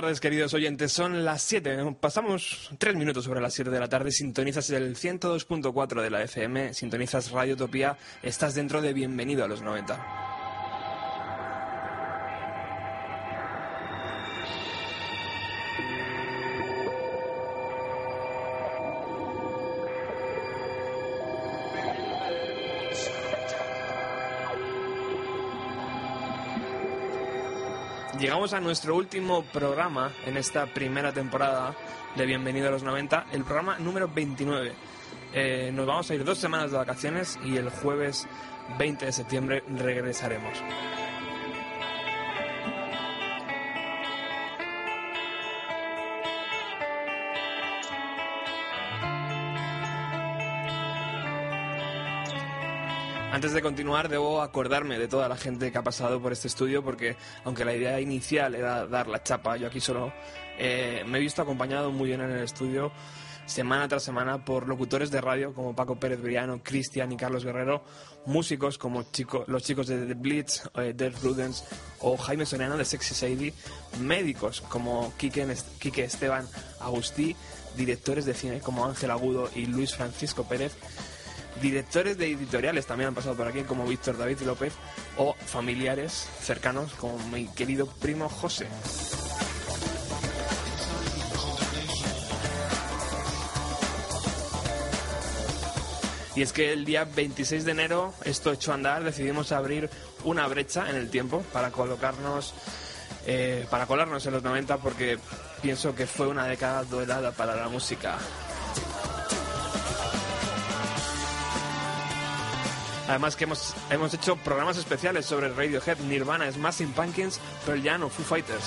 tardes, queridos oyentes. Son las 7. Pasamos 3 minutos sobre las 7 de la tarde. Sintonizas el 102.4 de la FM. Sintonizas Radio Utopía. Estás dentro de Bienvenido a los 90. Llegamos a nuestro último programa en esta primera temporada de Bienvenido a los 90, el programa número 29. Eh, nos vamos a ir dos semanas de vacaciones y el jueves 20 de septiembre regresaremos. Antes de continuar, debo acordarme de toda la gente que ha pasado por este estudio, porque aunque la idea inicial era dar la chapa, yo aquí solo eh, me he visto acompañado muy bien en el estudio semana tras semana por locutores de radio como Paco Pérez Briano, Cristian y Carlos Guerrero, músicos como los chicos de The Blitz, eh, Death Rudens o Jaime Soriano de Sexy Sadie, médicos como Quique, Quique Esteban Agustí, directores de cine como Ángel Agudo y Luis Francisco Pérez, Directores de editoriales también han pasado por aquí, como Víctor David López, o familiares cercanos, como mi querido primo José. Y es que el día 26 de enero, esto hecho andar, decidimos abrir una brecha en el tiempo para colocarnos, eh, para colarnos en los 90, porque pienso que fue una década dorada para la música. Además que hemos, hemos hecho programas especiales sobre Radiohead, Nirvana, Smashing Pumpkins, Pearl Jam o Foo Fighters.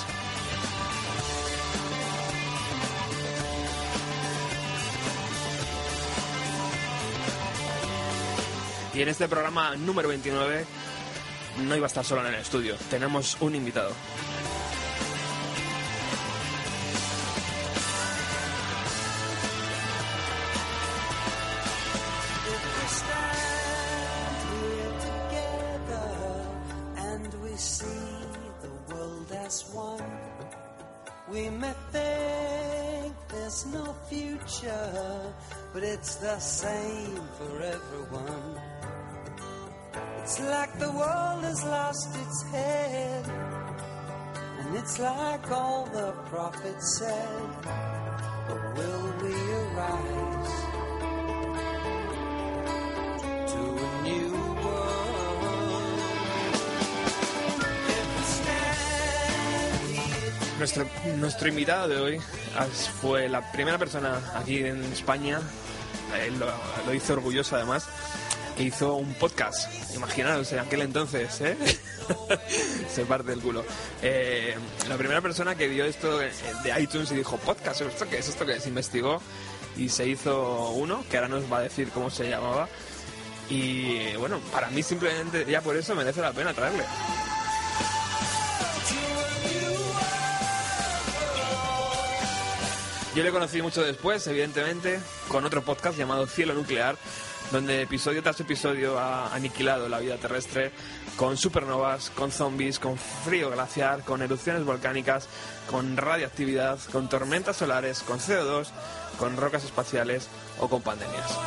Y en este programa número 29 no iba a estar solo en el estudio, tenemos un invitado. But it's the same for everyone. It's like the world has lost its head, and it's like all the prophets said. But will we arise Nuestro, nuestro invitado de hoy fue la primera persona aquí en España, él lo, hizo orgulloso además, que hizo un podcast. Imaginaros, en aquel entonces, ¿eh? Se parte el culo. Eh, la primera persona que vio esto de iTunes y dijo, podcast, ¿esto qué es? ¿Esto qué es? Investigó y se hizo uno, que ahora nos va a decir cómo se llamaba. Y bueno, para mí simplemente ya por eso merece la pena traerle. Yo le conocí mucho después, evidentemente, con otro podcast llamado Cielo Nuclear, donde episodio tras episodio ha aniquilado la vida terrestre con supernovas, con zombies, con frío glaciar, con erupciones volcánicas, con radiactividad, con tormentas solares, con CO2, con rocas espaciales o con pandemias.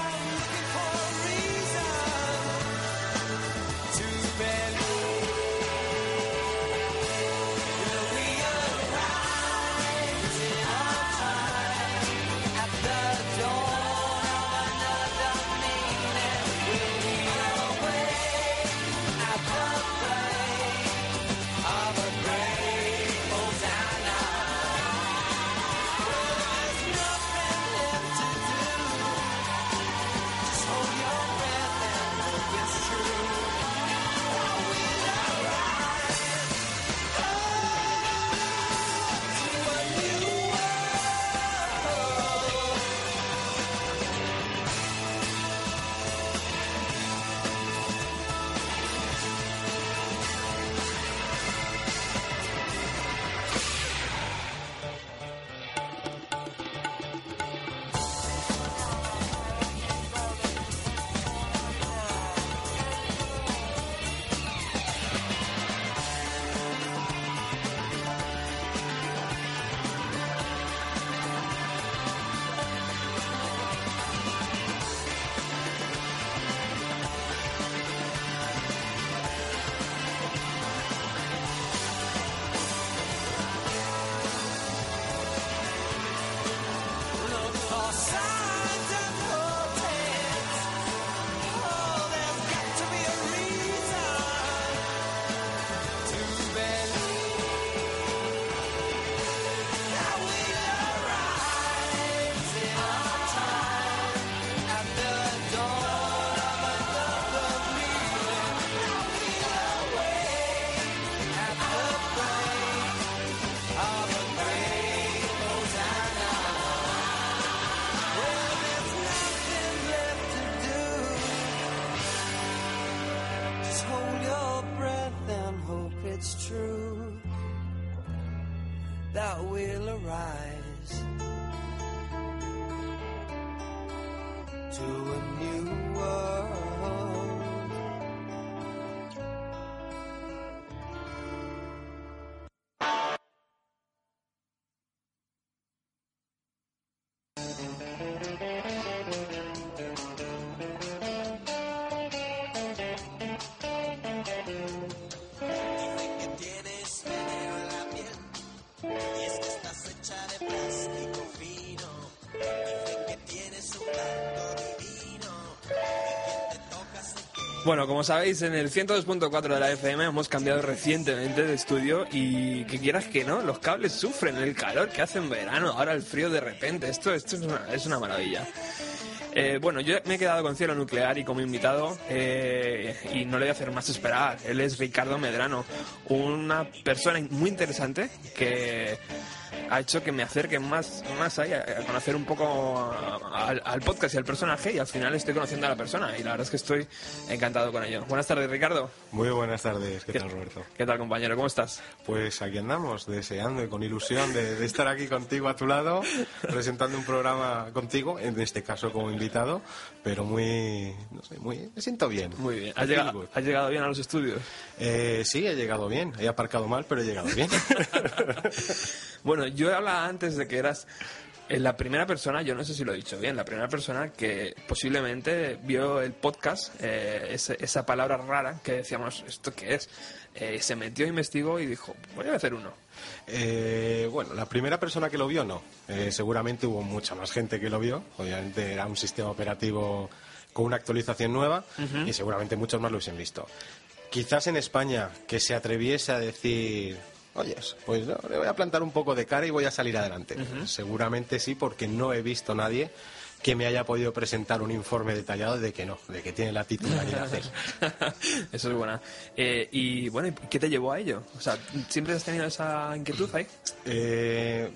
Bueno, como sabéis, en el 102.4 de la FM hemos cambiado recientemente de estudio y que quieras que no, los cables sufren el calor que hace en verano, ahora el frío de repente, esto, esto es, una, es una maravilla. Eh, bueno, yo me he quedado con Cielo Nuclear y como invitado, eh, y no le voy a hacer más esperar, él es Ricardo Medrano, una persona muy interesante que ha hecho que me acerque más, más ahí, a, conocer un poco al, podcast y al personaje y al final estoy conociendo a la persona y la verdad es que estoy encantado con ello. Buenas tardes, Ricardo. Muy buenas tardes, ¿qué, tal, Roberto? ¿Qué tal, compañero? ¿Cómo estás? Pues aquí andamos, deseando y con ilusión de, estar aquí contigo a tu lado, presentando un programa contigo, en este caso como invitado, pero muy, no sé, muy, me siento bien. Muy bien. ¿Has, llegado, ¿has llegado, bien a los estudios? Eh, sí, he llegado bien. He aparcado mal, pero he llegado bien. bueno, yo hablaba antes de que eras eh, la primera persona, yo no sé si lo he dicho bien, la primera persona que posiblemente vio el podcast, eh, esa, palabra rara que decíamos, ¿esto qué es? Eh, se metió, investigó y dijo, voy a hacer uno. bueno, la primera persona que lo vio no. seguramente hubo mucha más gente que lo vio. Obviamente era un sistema operativo con una actualización nueva y seguramente muchos más lo hubiesen visto. Quizás en España que se atreviese a decir oyes, pues no, le voy a plantar un poco de cara y voy a salir adelante. Seguramente sí, porque no he visto nadie que me haya podido presentar un informe detallado de que no, de que tiene la titularidad. Eso es buena. Eh, y bueno, ¿qué te llevó a ello? O sea, ¿siempre has tenido esa inquietud ahí? Eh,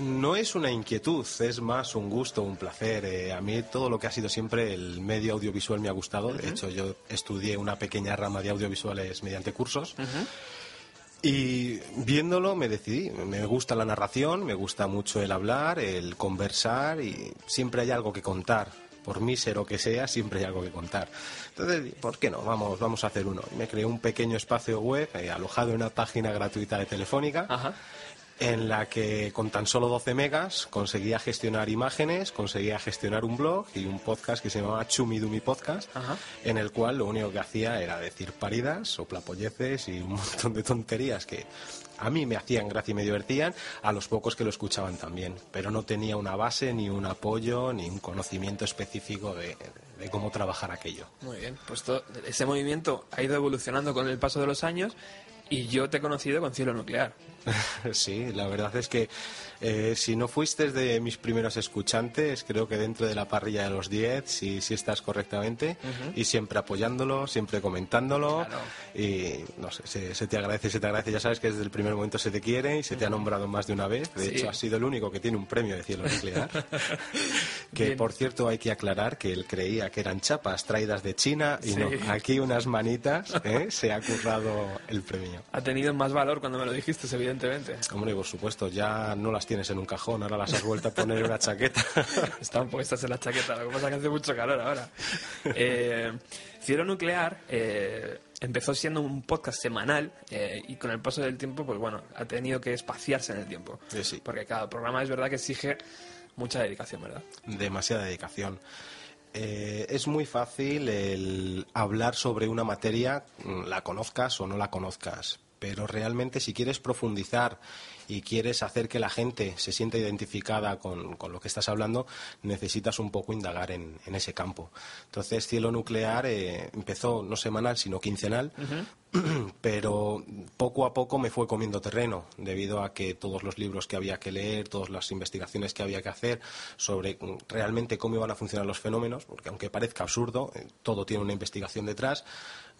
no es una inquietud, es más un gusto, un placer. Eh, a mí todo lo que ha sido siempre el medio audiovisual me ha gustado. De hecho, yo estudié una pequeña rama de audiovisuales mediante cursos. Y viéndolo me decidí, me gusta la narración, me gusta mucho el hablar, el conversar y siempre hay algo que contar. por mísero que sea, siempre hay algo que contar. Entonces, ¿por qué no? Vamos, vamos a hacer uno. Y me creé un pequeño espacio web eh, alojado en una página gratuita de Telefónica. Ajá. En la que con tan solo 12 megas conseguía gestionar imágenes, conseguía gestionar un blog y un podcast que se llamaba Chumidumi Podcast, Ajá. en el cual lo único que hacía era decir paridas, soplapolleces y un montón de tonterías que a mí me hacían gracia y me divertían, a los pocos que lo escuchaban también, pero no tenía una base, ni un apoyo, ni un conocimiento específico de, de cómo trabajar aquello. Muy bien, pues todo- ese movimiento ha ido evolucionando con el paso de los años y yo te he conocido con Cielo Nuclear. Sí, la verdad es que eh, si no fuiste de mis primeros escuchantes, creo que dentro de la parrilla de los 10, sí, sí estás correctamente y siempre apoyándolo, siempre comentándolo Claro. y no sé, se, se te agradece, se te agradece. Ya sabes que desde el primer momento se te quiere y se te ha nombrado más de una vez. De Sí. hecho, has sido el único que tiene un premio de cielo nuclear. que Bien. por cierto hay que aclarar que él creía que eran chapas traídas de China y Sí. no, aquí unas manitas ¿eh? se ha currado el premio. Ha tenido más valor cuando me lo dijiste, evidentemente. Hombre, por supuesto, ya no las tienes en un cajón, ahora las has vuelto a poner en una chaqueta. Estaban puestas en la chaqueta, lo que pasa es que hace mucho calor ahora. Eh, Cielo Nuclear eh, empezó siendo un podcast semanal eh, y con el paso del tiempo, pues bueno, ha tenido que espaciarse en el tiempo. Eh, sí. Porque cada programa es verdad que exige mucha dedicación, ¿verdad? Demasiada dedicación. Eh, es muy fácil el hablar sobre una materia, la conozcas o no la conozcas, pero realmente si quieres profundizar y quieres hacer que la gente se sienta identificada con, con lo que estás hablando, necesitas un poco indagar en, en ese campo. Entonces, Cielo Nuclear eh, empezó no semanal, sino quincenal, pero poco a poco me fue comiendo terreno, debido a que todos los libros que había que leer, todas las investigaciones que había que hacer sobre mm, realmente cómo iban a funcionar los fenómenos, porque aunque parezca absurdo, eh, todo tiene una investigación detrás,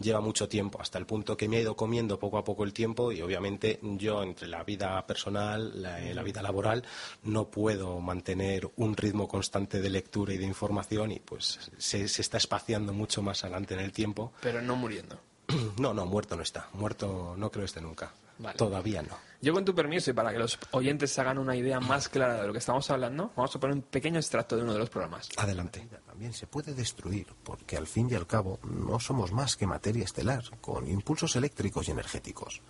lleva mucho tiempo, hasta el punto que me ha ido comiendo poco a poco el tiempo y obviamente yo entre la vida personal, la, eh, la vida laboral, no puedo mantener un ritmo constante de lectura y de información y pues se, se está espaciando mucho más adelante en el tiempo. Pero no muriendo. No, no, muerto no está. Muerto no creo esté nunca. Vale. Todavía no. Yo con tu permiso y para que los oyentes se hagan una idea más clara de lo que estamos hablando, vamos a poner un pequeño extracto de uno de los programas. Adelante. También se puede destruir, porque al fin y al cabo no somos más que materia estelar, con impulsos eléctricos y energéticos.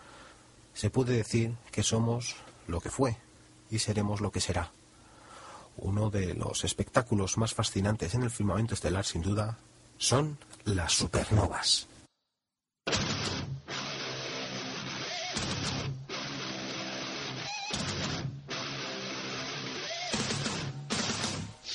Se puede decir que somos lo que fue y seremos lo que será. Uno de los espectáculos más fascinantes en el firmamento estelar, sin duda, son las supernovas.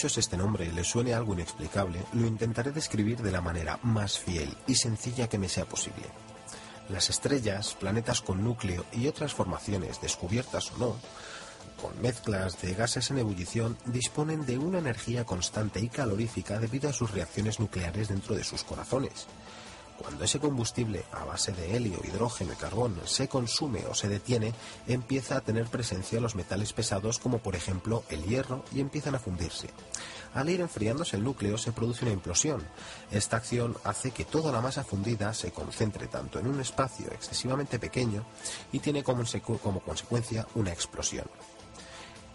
muchos este nombre les suene algo inexplicable, lo intentaré describir de la manera más fiel y sencilla que me sea posible. Las estrellas, planetas con núcleo y otras formaciones, descubiertas o no, con mezclas de gases en ebullición, disponen de una energía constante y calorífica debido a sus reacciones nucleares dentro de sus corazones. Cuando ese combustible a base de helio, hidrógeno y carbón se consume o se detiene, empieza a tener presencia los metales pesados como por ejemplo el hierro y empiezan a fundirse. Al ir enfriándose el núcleo se produce una implosión. Esta acción hace que toda la masa fundida se concentre tanto en un espacio excesivamente pequeño y tiene como, como consecuencia una explosión.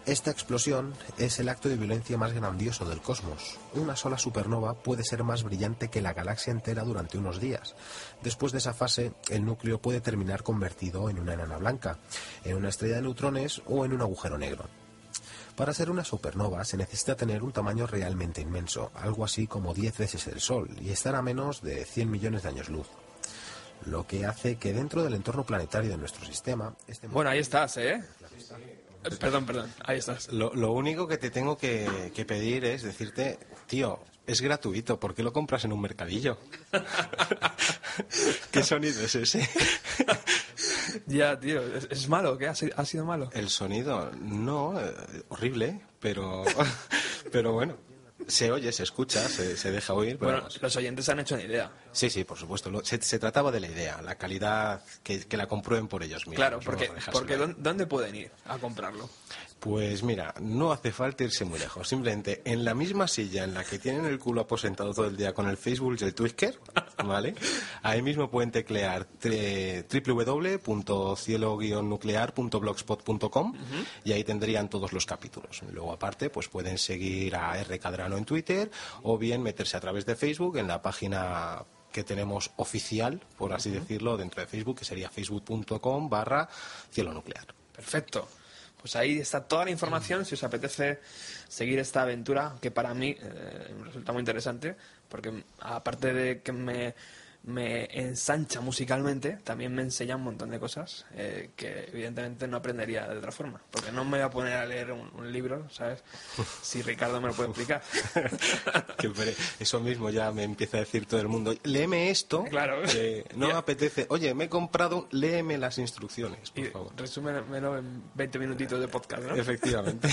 Esta explosión es el acto de violencia más grandioso del cosmos. Una sola supernova puede ser más brillante que la galaxia entera durante unos días. Después de esa fase, el núcleo puede terminar convertido en una enana blanca, en una estrella de neutrones o en un agujero negro. Para ser una supernova se necesita tener un tamaño realmente inmenso, algo así como 10 veces el Sol, y estar a menos de 100 millones de años luz. Lo que hace que dentro del entorno planetario de nuestro sistema... Este Bueno, ahí estás, ¿eh? Perdón, perdón, ahí estás. Lo, lo único que te tengo que, que pedir es decirte, tío, es gratuito, ¿por qué lo compras en un mercadillo? ¿Qué sonido es ese? Ya, tío, ¿es, es malo? ¿Qué? ¿Ha, si- ha sido malo? El sonido, no, eh, horrible, pero, pero bueno, se oye, se escucha, se, se deja oír. Pero Bueno, vamos. los oyentes han hecho una idea. Sí, sí, por supuesto. lo- se, se trataba de la idea, la calidad, que, que la comprueben por ellos mismos. Claro, porque, porque ahí. ¿dónde, dónde pueden ir a comprarlo? Pues mira, no hace falta irse muy lejos. Simplemente en la misma silla en la que tienen el culo aposentado todo el día con el Facebook y el Twitter, ¿vale? Ahí mismo pueden teclear www.cielo-nuclear.blogspot.com y ahí tendrían todos los capítulos. Luego aparte, pues pueden seguir a R Cadrano en Twitter o bien meterse a través de Facebook en la página que tenemos oficial, por así decirlo, dentro de Facebook, que sería facebook.com barra cielo nuclear. Perfecto. Pues ahí está toda la información si os apetece seguir esta aventura que para mí eh, resulta muy interesante porque aparte de que me, me ensancha musicalmente, también me enseña un montón de cosas eh, que evidentemente no aprendería de otra forma. Porque no me voy a poner a leer un, un libro, ¿sabes? Si Ricardo me lo puede explicar. Eso mismo ya me empieza a decir todo el mundo. Léeme esto. Claro. que no me apetece. Oye, me he comprado, léeme las instrucciones, por y favor. resúmelo en 20 minutitos de podcast, ¿no? Efectivamente.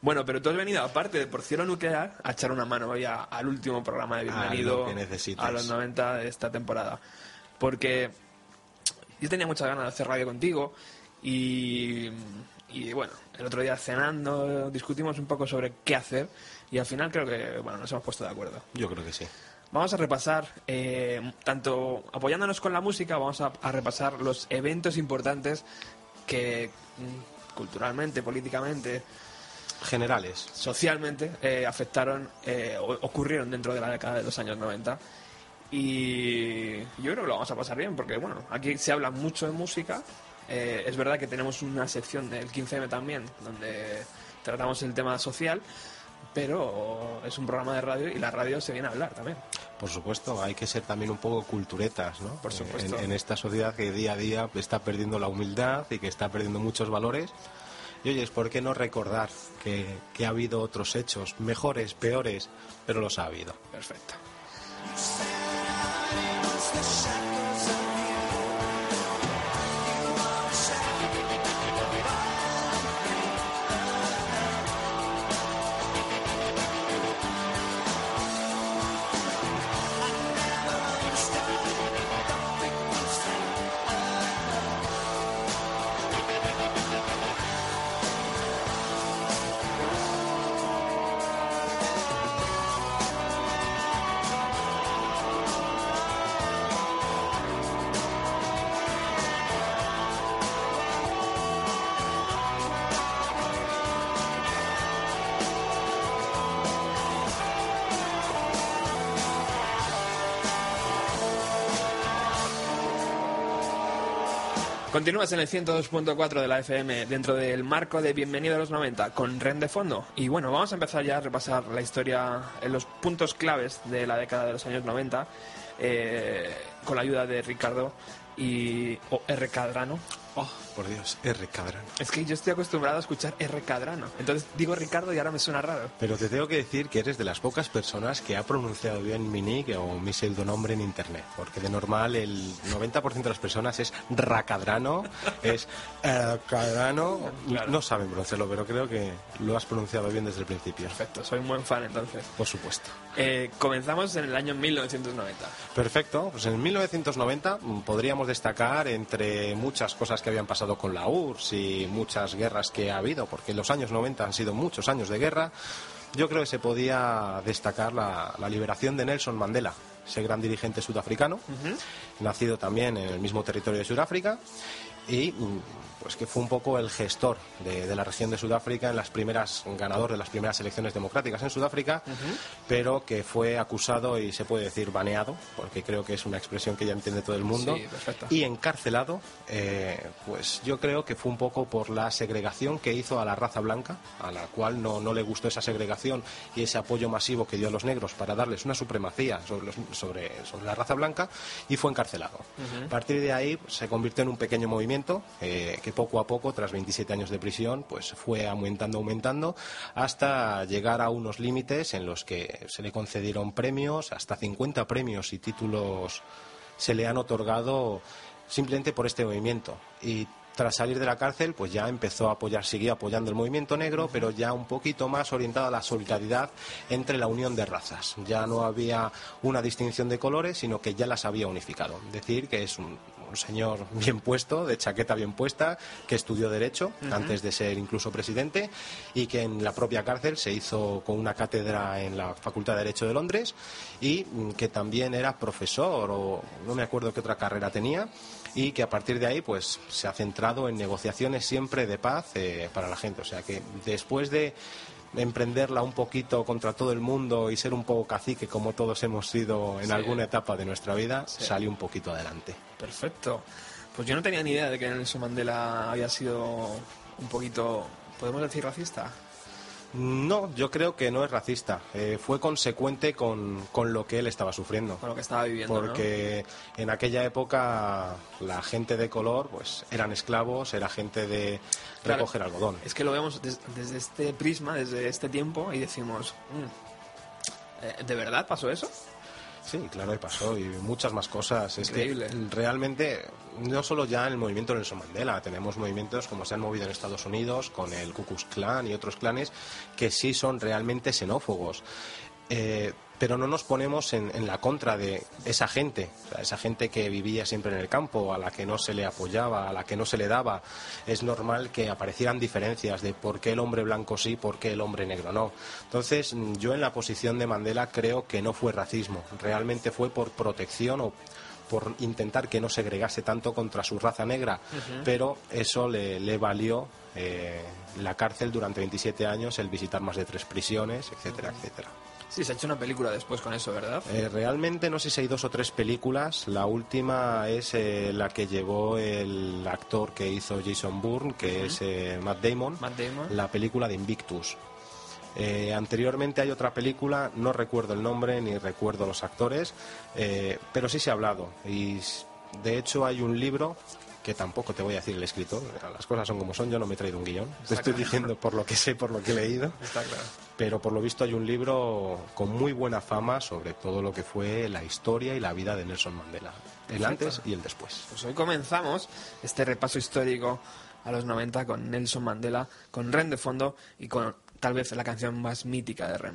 Bueno, pero tú has venido, aparte de Por Cielo Nuclear, a echar una mano hoy al último programa de A Bienvenido lo que a los 90 de esta temporada. Porque yo tenía muchas ganas de hacer radio contigo y, y, bueno, el otro día cenando discutimos un poco sobre qué hacer y al final creo que bueno nos hemos puesto de acuerdo. Yo creo que sí. Vamos a repasar, eh, tanto apoyándonos con la música, vamos a, a repasar los eventos importantes que mm, culturalmente, políticamente, Generales. socialmente eh, afectaron, eh, ocurrieron dentro de la década de los años 90. Y yo creo que lo vamos a pasar bien, porque bueno, aquí se habla mucho de música. Eh, es verdad que tenemos una sección del 15M también, donde tratamos el tema social, pero es un programa de radio y la radio se viene a hablar también. Por supuesto, hay que ser también un poco culturetas, ¿no? Por supuesto. En, en esta sociedad que día a día está perdiendo la humildad y que está perdiendo muchos valores. Y oyes, ¿por qué no recordar que, que ha habido otros hechos, mejores, peores, pero los ha habido? Perfecto. Continúas en el 102.4 de la FM dentro del marco de Bienvenido a los 90 con Ren de fondo. Y bueno, vamos a empezar ya a repasar la historia en los puntos claves de la década de los años 90 eh, con la ayuda de Ricardo y o R. Cadrano. Oh, por Dios, R. Cadrano. Es que yo estoy acostumbrado a escuchar R. Cadrano. Entonces digo Ricardo y ahora me suena raro. Pero te tengo que decir que eres de las pocas personas que ha pronunciado bien mi nick o mi pseudonombre en internet. Porque de normal el 90% de las personas es Racadrano, es eh, Cadrano. Claro. No saben pronunciarlo, pero creo que lo has pronunciado bien desde el principio. Perfecto, soy un buen fan entonces. Por supuesto. Eh, comenzamos en el año 1990. Perfecto, pues en 1990 mm, podríamos destacar entre muchas cosas que habían pasado con la URSS y muchas guerras que ha habido, porque los años 90 han sido muchos años de guerra, yo creo que se podía destacar la, la liberación de Nelson Mandela, ese gran dirigente sudafricano, nacido también en el mismo territorio de Sudáfrica, y pues que fue un poco el gestor de, la región de Sudáfrica en las primeras, ganador de las primeras elecciones democráticas en Sudáfrica, pero que fue acusado y se puede decir baneado, porque creo que es una expresión que ya entiende todo el mundo, y encarcelado, eh, pues yo creo que fue un poco por la segregación que hizo a la raza blanca, a la cual no, no le gustó esa segregación y ese apoyo masivo que dio a los negros para darles una supremacía sobre, sobre, la raza blanca, y fue encarcelado. A partir de ahí pues, se convirtió en un pequeño movimiento eh, que poco a poco, tras 27 años de prisión, pues fue aumentando, aumentando, hasta llegar a unos límites en los que se le concedieron premios, hasta 50 premios y títulos se le han otorgado simplemente por este movimiento. Y tras salir de la cárcel, pues ya empezó a apoyar, siguió apoyando el movimiento negro, pero ya un poquito más orientado a la solidaridad entre la unión de razas. Ya no había una distinción de colores, sino que ya las había unificado. Decir que es un, señor bien puesto, de chaqueta bien puesta, que estudió Derecho antes de ser incluso presidente y que en la propia cárcel se hizo con una cátedra en la Facultad de Derecho de Londres y mm, que también era profesor o no me acuerdo qué otra carrera tenía y que a partir de ahí pues se ha centrado en negociaciones siempre de paz eh, para la gente. O sea que después de emprenderla un poquito contra todo el mundo y ser un poco cacique como todos hemos sido en alguna etapa de nuestra vida, salió un poquito adelante. Perfecto. Pues yo no tenía ni idea de que Nelson Mandela había sido un poquito, podemos decir, racista. No, yo creo que no es racista. Eh, fue consecuente con, con, lo que él estaba sufriendo. Con lo que estaba viviendo. Porque en aquella época la gente de color pues eran esclavos, era gente de recoger algodón. Es que lo vemos desde este prisma, desde este tiempo, y decimos, mm, eh, ¿de verdad pasó eso? Sí, claro, y pasó, y muchas más cosas. Increíble. Es que realmente, no solo ya en el movimiento Nelson Mandela, tenemos movimientos como se han movido en Estados Unidos, con el Ku Klux Klan y otros clanes, que sí son realmente xenófobos. Eh, pero no nos ponemos en, la contra de esa gente, esa gente que vivía siempre en el campo, a la que no se le apoyaba, a la que no se le daba. Es normal que aparecieran diferencias de por qué el hombre blanco sí, por qué el hombre negro no. Entonces, yo en la posición de Mandela creo que no fue racismo, realmente fue por protección o por intentar que no segregase tanto contra su raza negra, pero eso le, valió eh, la cárcel durante 27 años, el visitar más de tres prisiones, etcétera, etcétera. Sí, se ha hecho una película después con eso, ¿verdad? Eh, realmente no sé si hay dos o tres películas. La última es eh, la que llevó el actor que hizo Jason Bourne, que es eh, Matt Damon. Matt Damon. La película de Invictus. anteriormente hay otra película, no recuerdo el nombre ni recuerdo los actores, pero sí se ha hablado. Y de hecho hay un libro que tampoco te voy a decir el escritor, las cosas son como son, yo no me he traído un guion, te estoy diciendo por lo que sé, por lo que he leído. Está claro. Pero por lo visto hay un libro con muy buena fama sobre todo lo que fue la historia y la vida de Nelson Mandela, el antes y el después. Pues hoy comenzamos este repaso histórico a los 90 con Nelson Mandela, con Ren de fondo y con tal vez la canción más mítica de Ren.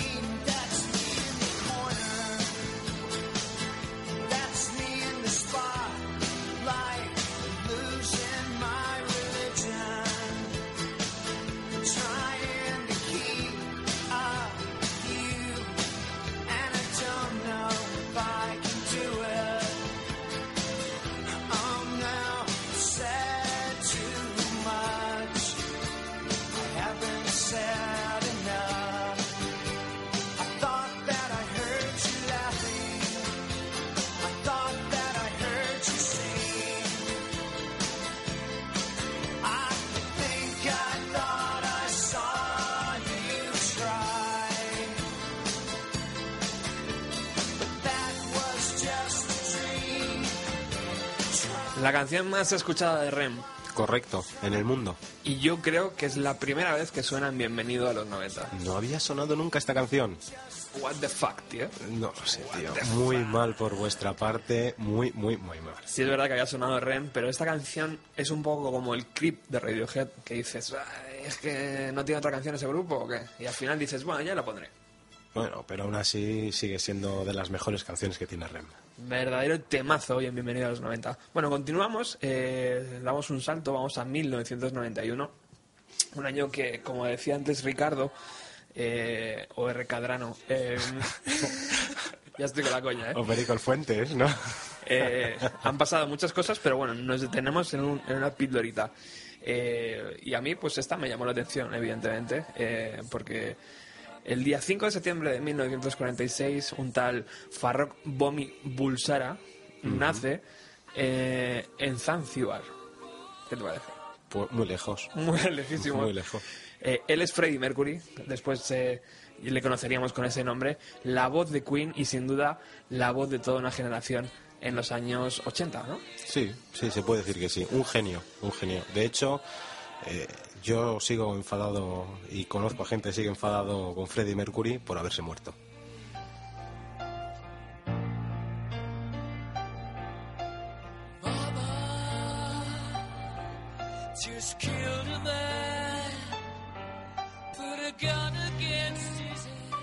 La canción más escuchada de Rem. Correcto, en el mundo. Y yo creo que es la primera vez que suena en Bienvenido a los 90. No había sonado nunca esta canción. What the fuck, tío. No lo sé, tío. Muy mal por vuestra parte, muy, muy, muy mal. Sí es verdad que había sonado Rem, pero esta canción es un poco como el clip de Radiohead, que dices, "Ay, es que no tiene otra canción ese grupo o qué. Y al final dices, bueno, ya la pondré. Bueno, pero aún así sigue siendo de las mejores canciones que tiene Rem. Verdadero temazo hoy en Bienvenido a los 90. Bueno, continuamos, eh, damos un salto, vamos a 1991. Un año que, como decía antes Ricardo, eh, o R. Cadrano, eh, ya estoy con la coña, ¿eh? O Perico el Fuentes, ¿no? Eh, han pasado muchas cosas, pero bueno, nos detenemos en, un- en una pildorita. Eh, y a mí, pues esta me llamó la atención, evidentemente, eh, porque el día 5 de septiembre de 1946, un tal Farrokh Bomi Bulsara nace eh, en Zanzíbar. ¿Qué te parece? Pues muy lejos. Muy lejísimo. Muy lejos. Eh, él es Freddie Mercury, después eh, le conoceríamos con ese nombre, la voz de Queen y sin duda la voz de toda una generación en los años 80, ¿no? Sí, sí, se puede decir que sí. Un genio, un genio. De hecho, eh, yo sigo enfadado y conozco a gente que sigue enfadado con Freddie Mercury por haberse muerto.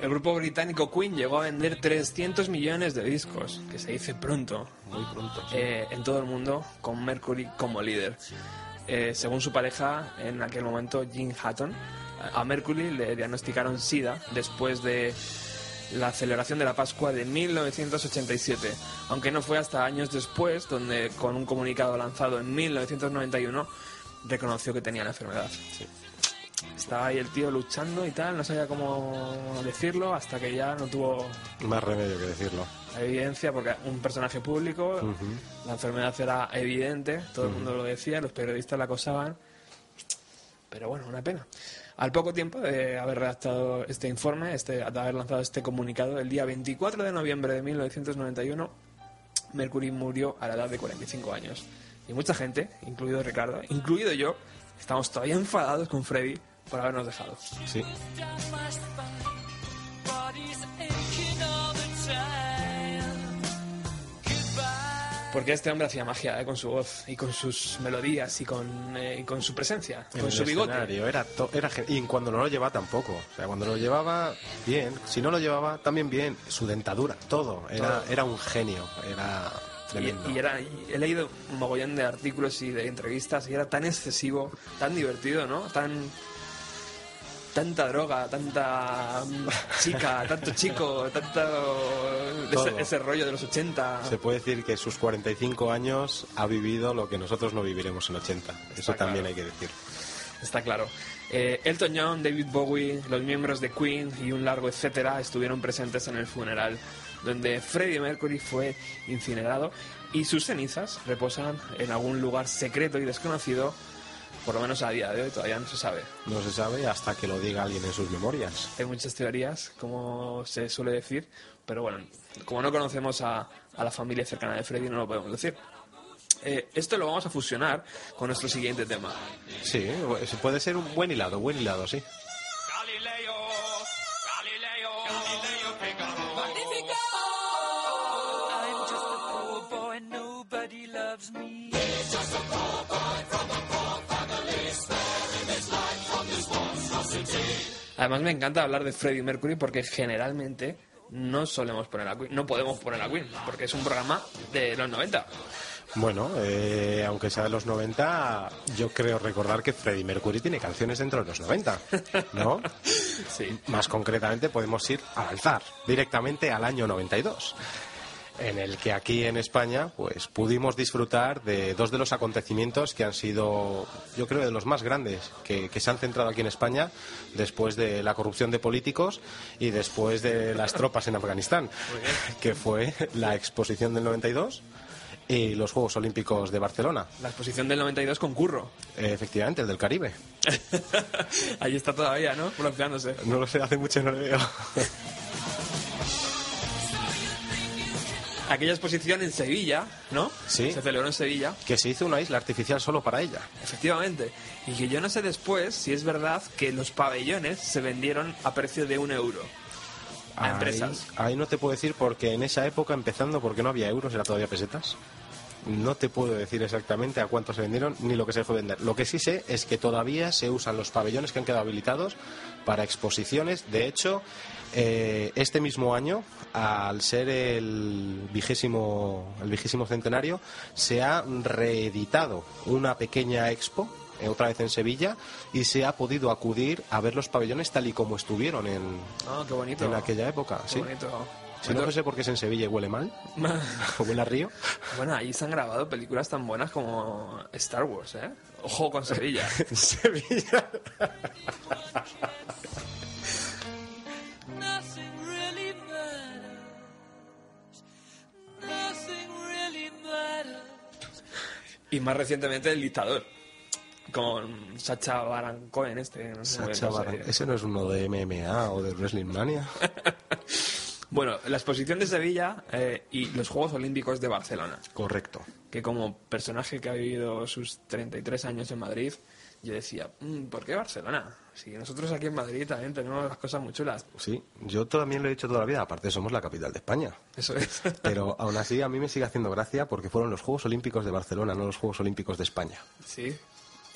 El grupo británico Queen llegó a vender 300 millones de discos, que se dice pronto, Muy pronto. sí. eh, en todo el mundo, con Mercury como líder. Eh, según su pareja, en aquel momento, Jim Hatton, a Mercury le diagnosticaron SIDA después de la celebración de la Pascua de 1987, aunque no fue hasta años después, donde con un comunicado lanzado en 1991 reconoció que tenía la enfermedad. Estaba ahí el tío luchando y tal, no sabía cómo decirlo, hasta que ya no tuvo Más remedio que decirlo. Evidencia, porque un personaje público, la enfermedad era evidente, todo el mundo lo decía, los periodistas la acosaban, pero bueno, una pena. Al poco tiempo de haber redactado este informe, este, de haber lanzado este comunicado, el día 24 de noviembre de 1991, Mercury murió a la edad de 45 años. Y mucha gente, incluido Ricardo, incluido yo, estamos todavía enfadados con Freddy por habernos dejado. Sí. Porque este hombre hacía magia ¿eh? con su voz y con sus melodías y con, eh, y con su presencia, En con el su bigote. escenario, Era, era y cuando no lo llevaba tampoco. O sea, cuando lo llevaba, bien. Si no lo llevaba, también bien. Su dentadura, todo. Era, Todo. era un genio. Era tremendo. Y, y era, y he leído un mogollón de artículos y de entrevistas y era tan excesivo, tan divertido, ¿no? Tan tanta droga, tanta mm, chica, tanto chico, tanto ese, ese rollo de los 80. Se puede decir que sus 45 años ha vivido lo que nosotros no viviremos en 80. Eso Está también claro. hay que decir. Está claro. Eh, Elton John, David Bowie, los miembros de Queen y un largo etcétera estuvieron presentes en el funeral, donde Freddie Mercury fue incinerado y sus cenizas reposan en algún lugar secreto y desconocido, por lo menos a día de hoy todavía no se sabe. No se sabe hasta que lo diga alguien en sus memorias. Hay muchas teorías, como se suele decir, pero bueno, como no conocemos a, a la familia cercana de Freddie, no lo podemos decir. Eh, esto lo vamos a fusionar con nuestro siguiente tema. Sí, puede ser un buen hilado, buen hilado, sí. Además me encanta hablar de Freddie Mercury porque generalmente no solemos poner a Queen, no podemos poner a Queen, porque es un programa de los 90. Bueno, eh, aunque sea de los 90, yo creo recordar que Freddie Mercury tiene canciones dentro de los 90, ¿no? Sí. Más concretamente podemos ir al alzar, directamente al año 92, en el que aquí en España pues pudimos disfrutar de dos de los acontecimientos que han sido, yo creo, de los más grandes que, que se han centrado aquí en España después de la corrupción de políticos y después de las tropas en Afganistán, que fue la exposición del 92 y los Juegos Olímpicos de Barcelona. La exposición del 92 con Curro. Eh, efectivamente, el del Caribe. Ahí está todavía, ¿no? Bronceándose. No lo sé, hace mucho no le veo. Aquella exposición en Sevilla, ¿no? Sí. Se celebró en Sevilla. que se hizo una isla artificial solo para ella. Efectivamente. Y que yo no sé después si es verdad que los pabellones se vendieron a precio de un euro a Ahí- empresas. Ahí, no te puedo decir porque en esa época, empezando porque no había euros, era todavía pesetas. No te puedo decir exactamente a cuánto se vendieron ni lo que se fue vender. Lo que sí sé es que todavía se usan los pabellones que han quedado habilitados para exposiciones. De hecho, eh, este mismo año, al ser el vigésimo, el vigésimo centenario, se ha reeditado una pequeña expo eh, otra vez en Sevilla y se ha podido acudir a ver los pabellones tal y como estuvieron en, Ah, qué bonito. en aquella época. Qué Sí. bonito. Si no fuese porque es en Sevilla y huele mal, o huele a río. Bueno, ahí se han grabado películas tan buenas como Star Wars, ¿eh? Ojo con Sevilla. Sevilla. Nothing really matters. Nothing really matters. y más recientemente El Dictador. Con Sacha Baron Cohen este. No sé Sacha Baron- dice. ¿Ese no es uno de MMA o de Wrestling Mania? Bueno, la exposición de Sevilla eh, y los Juegos Olímpicos de Barcelona. Correcto. Que como personaje que ha vivido sus 33 años en Madrid, yo decía, "Mm, ¿por qué Barcelona? Si nosotros aquí en Madrid también tenemos las cosas muy chulas. Sí, yo también lo he dicho toda la vida. Aparte, somos la capital de España. Eso es. Pero aún así, a mí me sigue haciendo gracia porque fueron los Juegos Olímpicos de Barcelona, no los Juegos Olímpicos de España. sí.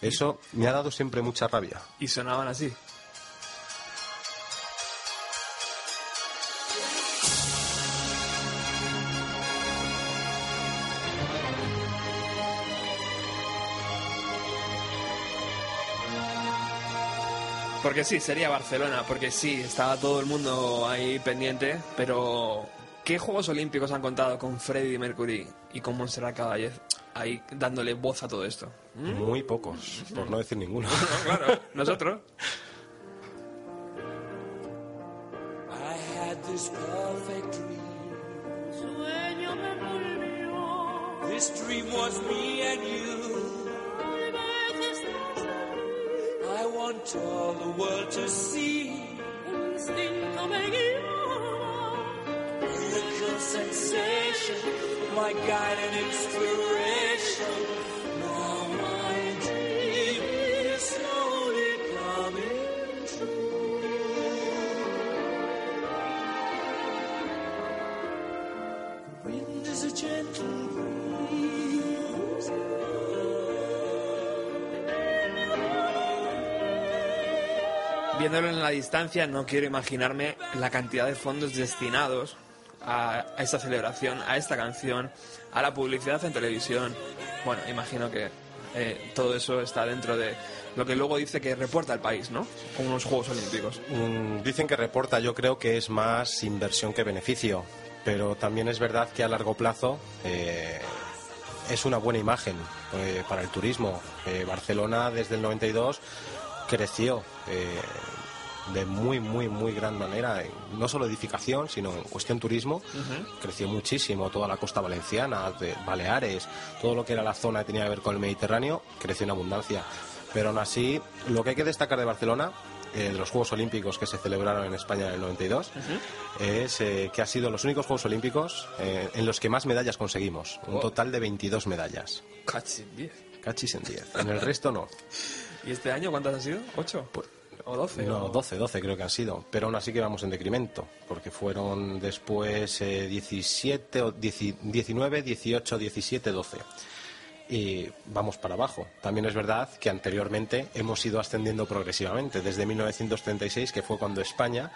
Eso me ha dado siempre mucha rabia. Y sonaban así. Porque sí, sería Barcelona, porque sí, estaba todo el mundo ahí pendiente, pero ¿qué Juegos Olímpicos han contado con Freddie Mercury y con Montserrat Caballé ahí dándole voz a todo esto? ¿Mm? Muy pocos, por no decir ninguno. No, claro, nosotros. I had this perfect dream. Sueño me envolvió, This dream was me and you. Want all the world to see. Miracle sensation, my guide and inspiration. Viéndolo en la distancia, no quiero imaginarme la cantidad de fondos destinados a, esta celebración, a esta canción, a la publicidad en televisión. Bueno, imagino que eh, todo eso está dentro de lo que luego dice que reporta el país, ¿no? Como unos Juegos Olímpicos. Mm, Dicen que reporta, yo creo que es más inversión que beneficio, pero también es verdad que a largo plazo eh, es una buena imagen eh, para el turismo. Eh, Barcelona desde el 92 creció eh, de muy, muy, muy gran manera, en no solo edificación, sino en cuestión turismo, creció muchísimo, toda la costa valenciana, de Baleares, todo lo que era la zona que tenía que ver con el Mediterráneo, creció en abundancia. Pero aún así, lo que hay que destacar de Barcelona, eh, de los Juegos Olímpicos que se celebraron en España en el 92, es eh, que ha sido los únicos Juegos Olímpicos eh, en los que más medallas conseguimos, un Oh. total de 22 medallas. Cachis, 10. Cachis en 10. En el resto no. ¿Y este año cuántas han sido? ¿Ocho? ¿O doce? No, 12, 12 creo que han sido, pero aún así que vamos en decremento, porque fueron después eh, 17, o 10 19, 18, 17, 12. y vamos para abajo. También es verdad que anteriormente hemos ido ascendiendo progresivamente, desde 1936, que fue cuando España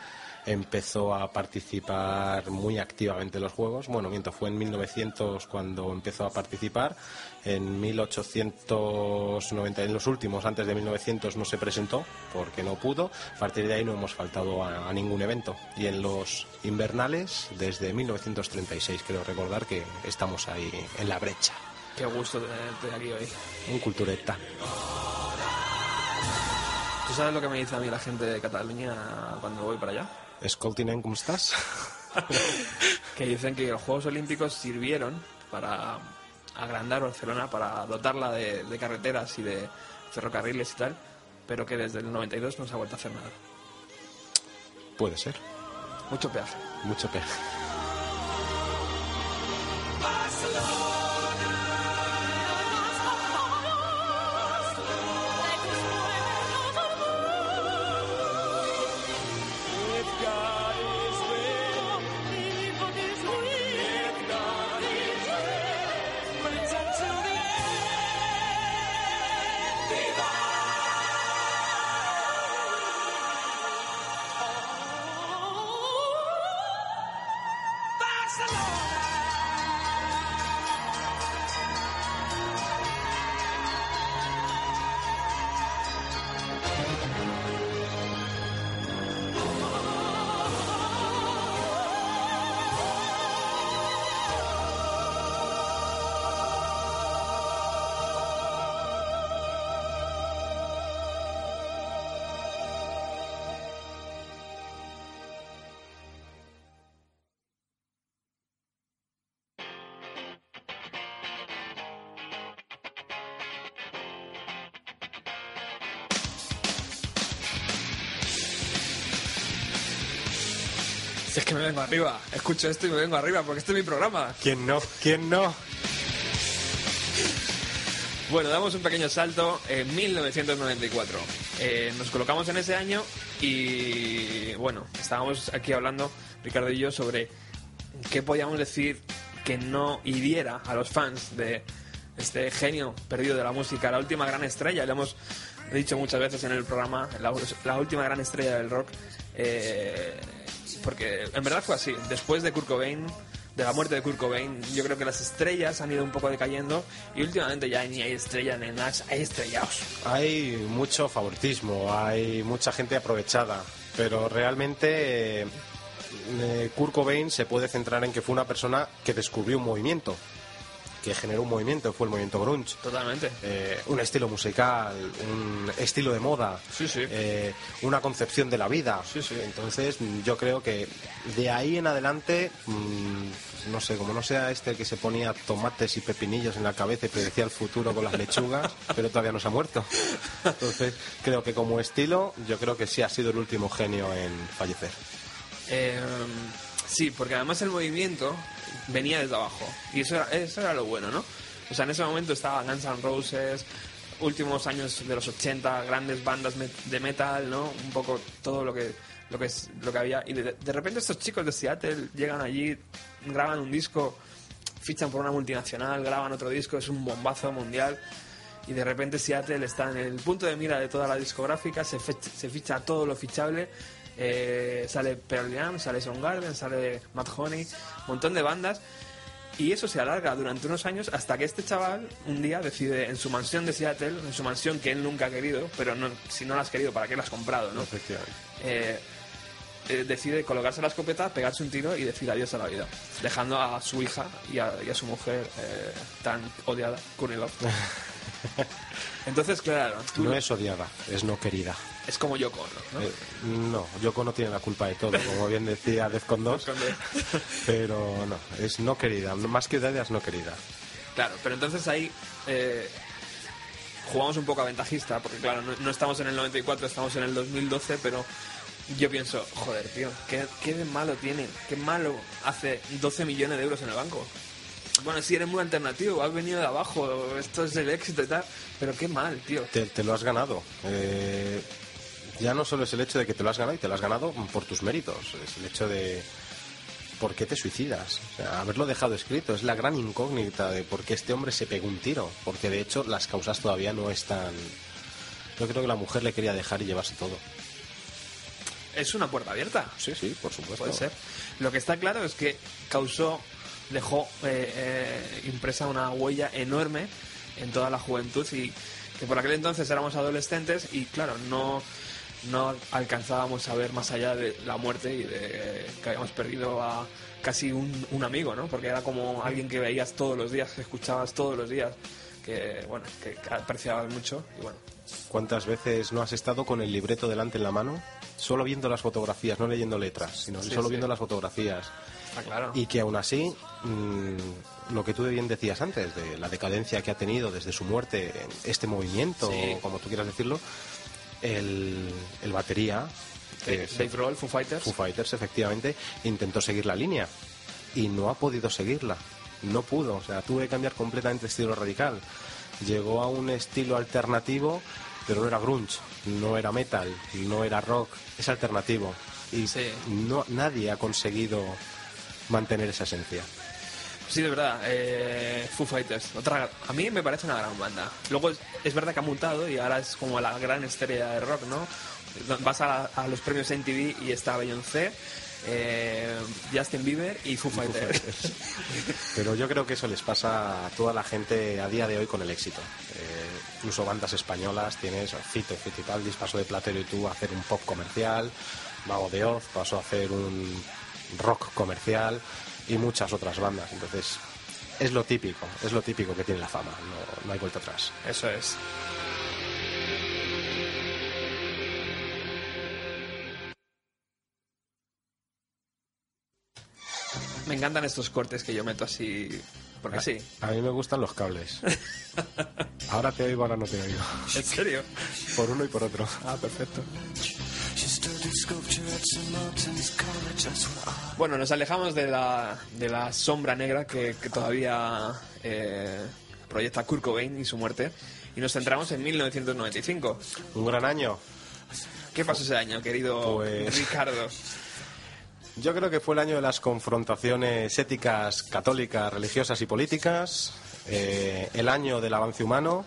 empezó a participar muy activamente en los juegos. Bueno, miento, fue en 1900 cuando empezó a participar. En 1890, en los últimos, antes de 1900, no se presentó porque no pudo. A partir de ahí no hemos faltado a, a ningún evento. Y en los invernales, desde 1936, creo recordar que estamos ahí en la brecha. Qué gusto tenerte aquí hoy. Un cultureta. ¿Tú sabes lo que me dice a mí la gente de Cataluña cuando voy para allá? Escoltinen, ¿cómo estás? Que dicen que los Juegos Olímpicos sirvieron para agrandar Barcelona, para dotarla de, de carreteras y de ferrocarriles y tal, pero que desde el 92 no se ha vuelto a hacer nada. Puede ser. Mucho peaje. Mucho peaje. Que me vengo arriba, escucho esto y me vengo arriba porque este es mi programa. ¿Quién no? ¿Quién no? Bueno, damos un pequeño salto en 1994. Eh, nos colocamos en ese año y bueno, estábamos aquí hablando, Ricardo y yo, sobre qué podíamos decir que no hiriera a los fans de este genio perdido de la música, la última gran estrella. Lo hemos dicho muchas veces en el programa, la, la última gran estrella del rock. eh, porque en verdad fue así. Después de Kurt Cobain, de la muerte de Kurt Cobain, yo creo que las estrellas han ido un poco decayendo y últimamente ya ni hay estrella ni nada, hay estrellados. Hay mucho favoritismo, hay mucha gente aprovechada, pero realmente eh, Kurt Cobain se puede centrar en que fue una persona que descubrió un movimiento, que generó un movimiento, fue el movimiento grunge. Totalmente. Eh, un estilo musical, un estilo de moda, Sí, sí. eh, una concepción de la vida. Sí, sí. Entonces, yo creo que de ahí en adelante, mm, no sé, como no sea este el que se ponía tomates y pepinillos en la cabeza y predecía el futuro con las lechugas, pero todavía no se ha muerto. Entonces, creo que como estilo, yo creo que sí ha sido el último genio en fallecer. Eh, sí, porque además el movimiento venía desde abajo. Y eso era, eso era lo bueno, ¿no? O sea, en ese momento estaba Guns N' Roses, últimos años de los 80, grandes bandas de metal, ¿no? Un poco todo lo que, lo que, es, lo que había. Y de, repente estos chicos de Seattle llegan allí, graban un disco, fichan por una multinacional, graban otro disco, es un bombazo mundial. Y de repente Seattle está en el punto de mira de toda la discográfica, se, se ficha todo lo fichable. Eh, sale Pearl Jam, sale Soundgarden, sale Matt Honey, un montón de bandas. Y eso se alarga durante unos años hasta que este chaval un día decide en su mansión de Seattle, en su mansión que él nunca ha querido, pero no, si no la has querido, ¿para qué la has comprado? ¿no? Eh, eh, decide colocarse la escopeta, pegarse un tiro y decir adiós a la vida, dejando a su hija y a, y a su mujer eh, tan odiada, Love. Entonces, claro, tú No es odiada, es no querida. Es como Yoko ¿no? Eh, no, Yoko no tiene la culpa de todo, como bien decía Defcon 2, pero no, es no querida, más que odiada es no querida. Claro, pero entonces ahí eh, jugamos un poco a ventajista, porque claro, no, no estamos en el 94, estamos en el 2012, pero yo pienso, joder, tío, ¿qué, qué de malo tiene? ¿Qué malo hace 12 millones de euros en el banco? Bueno, sí, eres muy alternativo, has venido de abajo, esto es el éxito y tal, pero qué mal, tío. Te, te lo has ganado. Eh, ya no solo es el hecho de que te lo has ganado y te lo has ganado por tus méritos, es el hecho de, ¿por qué te suicidas? O sea, haberlo dejado escrito es la gran incógnita de por qué este hombre se pegó un tiro, porque de hecho las causas todavía no están... Yo creo que la mujer le quería dejar y llevarse todo. Es una puerta abierta. Sí, sí, por supuesto. Puede ser. Lo que está claro es que causó, dejó eh, eh, impresa una huella enorme en toda la juventud y que por aquel entonces éramos adolescentes y claro, no, no alcanzábamos a ver más allá de la muerte y de que habíamos perdido a casi un, un amigo, ¿no? Porque era como alguien que veías todos los días, que escuchabas todos los días, que bueno, que, apreciabas mucho y bueno, ¿Cuántas veces no has estado con el libreto delante en la mano? Solo viendo las fotografías, no leyendo letras, sino Sí, solo sí. viendo las fotografías. está claro. Y que aún así, mm, lo que tú bien decías antes, de la decadencia que ha tenido desde su muerte este movimiento, Sí. como tú quieras decirlo, el, el batería, Dave, se- Dave Grohl, Foo Fighters. Foo Fighters, efectivamente, intentó seguir la línea y no ha podido seguirla. No pudo, o sea, tuve que cambiar completamente de estilo radical. Llegó a un estilo alternativo, pero no era grunge, no era metal, no era rock, es alternativo. Y Sí. no, nadie ha conseguido mantener esa esencia. Sí, de verdad, eh, Foo Fighters. Otra, a mí me parece una gran banda. Luego es, es verdad que ha mutado y ahora es como la gran estrella de rock, ¿no? Vas a, a los premios MTV y está Beyoncé, eh, Justin Bieber y Foo Fighters. Pero yo creo que eso les pasa a toda la gente a día de hoy con el éxito. Eh, incluso bandas españolas, tienes Fito Fitipaldis, pasó de Platero y tú a hacer un pop comercial, Mago de Oz pasó a hacer un rock comercial y muchas otras bandas. Entonces, es lo típico, es lo típico que tiene la fama, no, no hay vuelta atrás. Eso es. Me encantan estos cortes que yo meto así, porque sí. A mí me gustan los cables. Ahora te oigo, ahora no te oigo. ¿En serio? Por uno y por otro. Ah, perfecto. Bueno, nos alejamos de la, de la sombra negra que, que todavía eh, proyecta Kurt Cobain y su muerte y nos centramos en 1995. Un gran año. ¿Qué pasó ese año, querido Pues- Ricardo? Yo creo que fue el año de las confrontaciones éticas, católicas, religiosas y políticas, eh, el año del avance humano,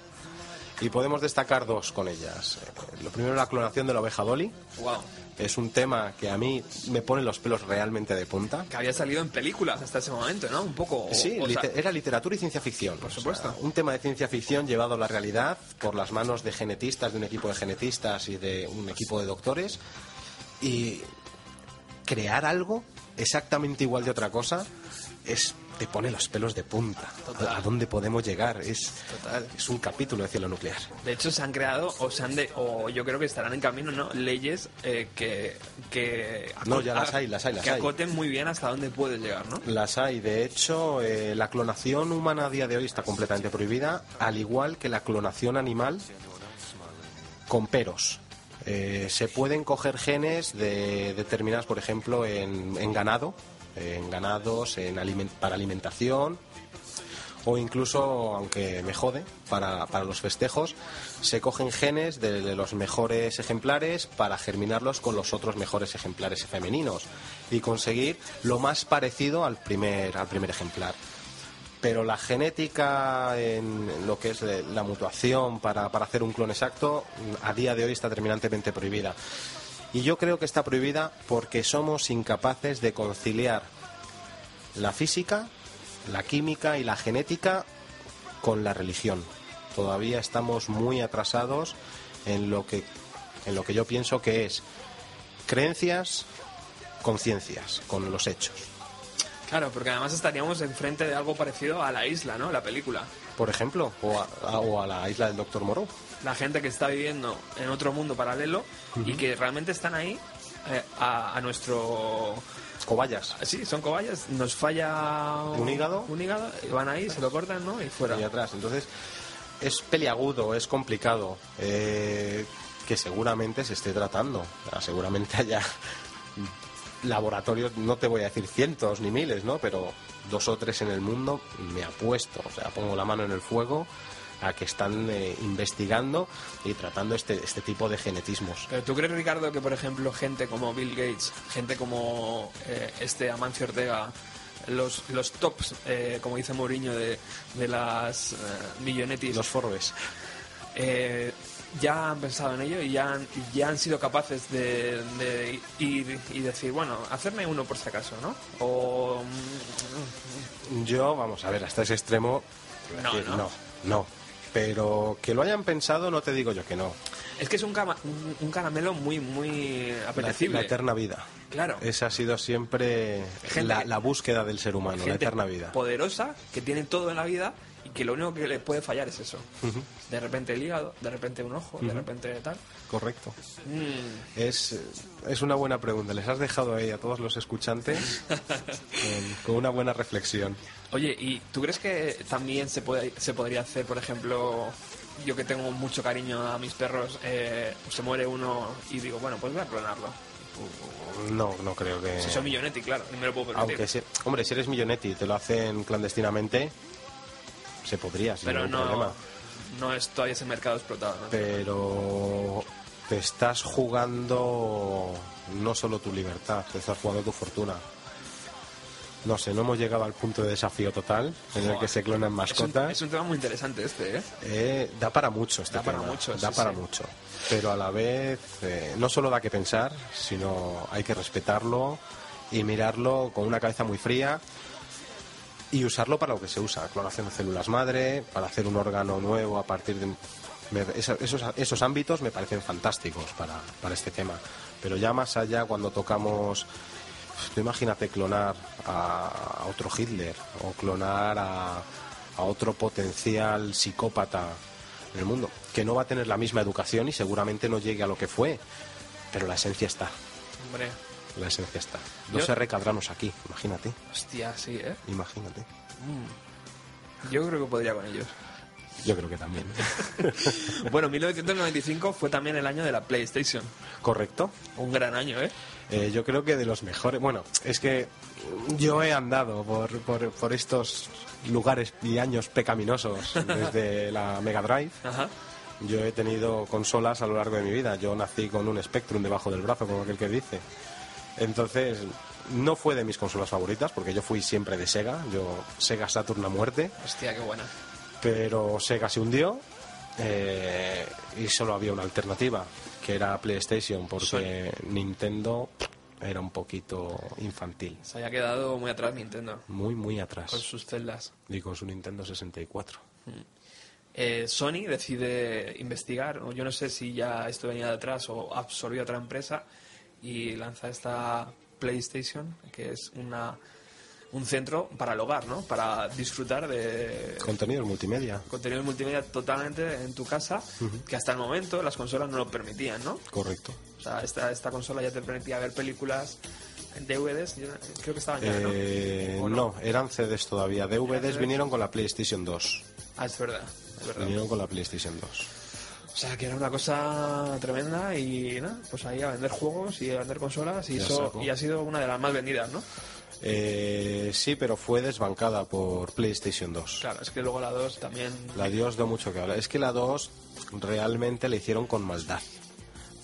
y podemos destacar dos con ellas. Eh, lo primero, la clonación de la oveja Dolly. Wow. Es un tema que a mí me pone los pelos realmente de punta. Que había salido en películas hasta ese momento, ¿no? Un poco. Sí, o sea, lite- era literatura y ciencia ficción. Por supuesto. un tema de ciencia ficción llevado a la realidad por las manos de genetistas, de un equipo de genetistas y de un equipo de doctores. Y crear algo exactamente igual de otra cosa es te pone los pelos de punta. Total. ¿A dónde podemos llegar? Es, Total. es un capítulo de cielo nuclear. De hecho, se han creado, o se han de, o yo creo que estarán en camino, ¿no? Leyes eh, que, que. No, ya las hay, las hay, las que hay. acoten muy bien hasta dónde puedes llegar, ¿no? Las hay. De hecho, eh, la clonación humana a día de hoy está completamente prohibida, al igual que la clonación animal con peros. Eh, se pueden coger genes de determinadas, por ejemplo, en, en ganado, en ganados, en aliment- para alimentación, o incluso, aunque me jode, para, para los festejos, se cogen genes de, los mejores ejemplares para germinarlos con los otros mejores ejemplares femeninos y conseguir lo más parecido al primer, al primer ejemplar. Pero la genética en lo que es la mutuación para, para hacer un clon exacto, a día de hoy está terminantemente prohibida. Y yo creo que está prohibida porque somos incapaces de conciliar la física, la química y la genética con la religión. Todavía estamos muy atrasados en lo que, en lo que yo pienso que es creencias, conciencias, con los hechos. Claro, porque además estaríamos enfrente de algo parecido a la isla, ¿no? La película. Por ejemplo, o a, a- o a la isla del Doctor Moreau. La gente que está viviendo en otro mundo paralelo y que realmente están ahí eh, a, a nuestro... Cobayas. Sí, son cobayas. Nos falla ¿Un hígado? Un hígado y van ahí, se lo cortan, ¿no? Y fuera. ahí atrás. Entonces, es peliagudo, es complicado, eh, que seguramente se esté tratando. O sea, seguramente haya laboratorios, no te voy a decir cientos ni miles, ¿no? Pero dos o tres en el mundo me apuesto, o sea, pongo la mano en el fuego a que están eh, investigando y tratando este, este tipo de genetismos. Pero tú crees, Ricardo, que por ejemplo gente como Bill Gates, gente como eh, este Amancio Ortega, los, los tops, eh, como dice Mourinho, de, de las eh, millonetis, Los Forbes. eh, ya han pensado en ello y ya han, ya han sido capaces de, de ir y decir, bueno, hacerme uno por si acaso, ¿no? O... mm, Yo, vamos a ver, hasta ese extremo. No, decir, no. no, no. Pero que lo hayan pensado, no te digo yo que no. Es que es un, cama- un, un caramelo muy, muy La, apetecible. la eterna vida. Claro. Esa ha sido siempre Gente- la, la búsqueda del ser humano, la eterna vida. poderosa que tiene todo en la vida y que lo único que le puede fallar es eso. De repente el hígado, de repente un ojo, de repente tal. Correcto. Mm, Es, es una buena pregunta. Les has dejado ahí a todos los escuchantes con, con una buena reflexión. Oye, ¿y tú crees que también se, puede, se podría hacer, por ejemplo, yo que tengo mucho cariño a mis perros, eh, se muere uno y digo, bueno, pues voy a clonarlo? No, no creo que. Si soy millonetti, claro, ni me lo puedo permitir. Aunque, se- hombre, si eres millonetti y te lo hacen clandestinamente, se podría, sin pero no, problema. no es todavía ese mercado explotado. ¿no? Pero te estás jugando no solo tu libertad, te estás jugando tu fortuna. No sé, no hemos llegado al punto de desafío total en el Buah. que se clonan es, un, mascotas. es un tema muy interesante este, ¿eh? Eh, da para mucho este Da para tema, mucho, da sí, para sí. mucho. Pero a la vez eh, no solo da que pensar, sino hay que respetarlo y mirarlo con una cabeza muy fría y usarlo para lo que se usa, clonación de células madre, para hacer un órgano nuevo a partir de esos, esos ámbitos me parecen fantásticos para, para este tema. Pero ya más allá cuando tocamos Tú imagínate clonar a, otro Hitler o clonar a, otro potencial psicópata en el mundo, que no va a tener la misma educación y seguramente no llegue a lo que fue, pero la esencia está, la esencia está. Dos Yo- R cadranos aquí, imagínate, hostia, sí, ¿eh? imagínate. Yo creo que podría con ellos. Yo creo que también. Bueno, 1995 fue también el año de la PlayStation. ¿Correcto? Un gran año, ¿eh? Eh, yo creo que de los mejores. Bueno, es que yo he andado por, por, por estos lugares y años pecaminosos desde la Mega Drive. Ajá. Yo he tenido consolas a lo largo de mi vida. Yo nací con un Spectrum debajo del brazo, como aquel que dice. Entonces, no fue de mis consolas favoritas, porque yo fui siempre de Sega. Yo, Sega Saturn a muerte. Hostia, qué buena. Pero Sega se hundió eh, y solo había una alternativa, que era PlayStation, porque Nintendo era un poquito infantil. Se había quedado muy atrás Nintendo Muy, muy atrás. con sus celdas. Y con su Nintendo 64. Eh, Sony decide investigar, o yo no sé si ya esto venía de atrás o absorbió otra empresa y lanza esta PlayStation, que es una un centro para el hogar, ¿no? Para disfrutar de Contenidos multimedia. contenido multimedia totalmente en tu casa, que hasta el momento las consolas no lo permitían, ¿no? Correcto. O sea, esta, esta consola ya te permitía ver películas en DVDs, yo creo que estaban ya, ¿no? Eh, ¿O no, eran CDs todavía. DVDs CDs? vinieron con la PlayStation 2. Ah, es verdad, es verdad. Vinieron con la PlayStation 2. O sea, que era una cosa tremenda y nada, pues ahí a vender juegos y a vender consolas y Ya eso saco. y ha sido una de las más vendidas, ¿no? Eh, sí, pero fue desbancada por PlayStation 2. Claro, es que luego la 2 también... La 2 dio mucho que hablar. Es que la 2 realmente la hicieron con maldad.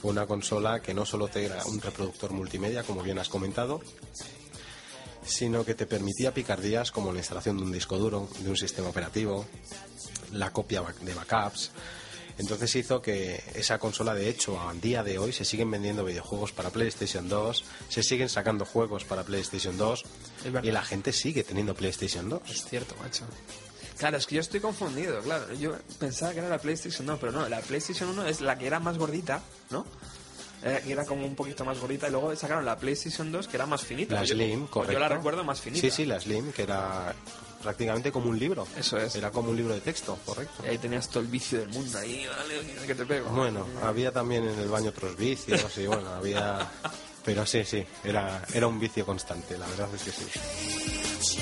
Fue una consola que no solo te era un reproductor multimedia, como bien has comentado, sino que te permitía picardías como la instalación de un disco duro, de un sistema operativo, la copia de backups. Entonces hizo que esa consola, de hecho, a día de hoy se siguen vendiendo videojuegos para PlayStation 2, se siguen sacando juegos para PlayStation 2 Es verdad. y la gente sigue teniendo PlayStation 2. Es cierto, macho. Claro, es que yo estoy confundido, claro. Yo pensaba que era la PlayStation 2, pero no, la PlayStation 1 es la que era más gordita, ¿no? Era, que era como un poquito más gordita y luego sacaron la PlayStation 2 que era más finita. La Yo- Slim, correcto. Yo la recuerdo más finita. Sí, sí, la Slim, que era prácticamente como un libro. Eso es. Era como un libro de texto, correcto. Y ahí tenías todo el vicio del mundo ahí, vale, que te pego. Bueno, había también en el baño otros vicios y bueno, había... Pero sí, sí, era, era un vicio constante, la verdad es que sí.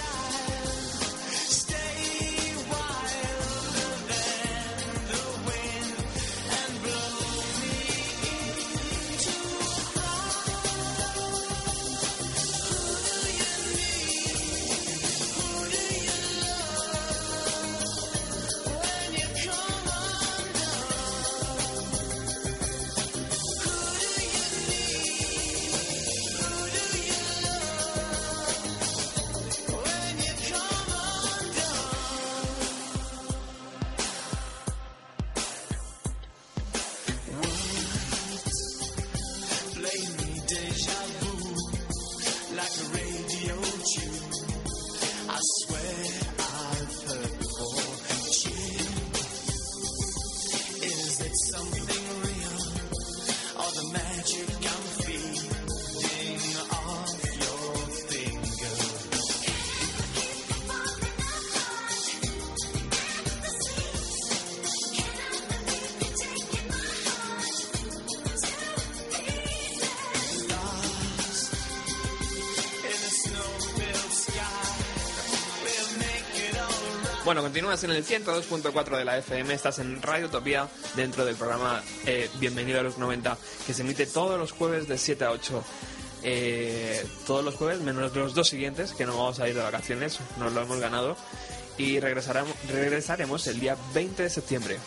Bueno, continúas en el 102.4 de la FM, estás en Radio Utopía dentro del programa eh, Bienvenido a los 90, que se emite todos los jueves de 7 a 8. Eh, todos los jueves, menos los dos siguientes, que no vamos a ir de vacaciones, nos lo hemos ganado. Y regresaremos, regresaremos el día 20 de septiembre.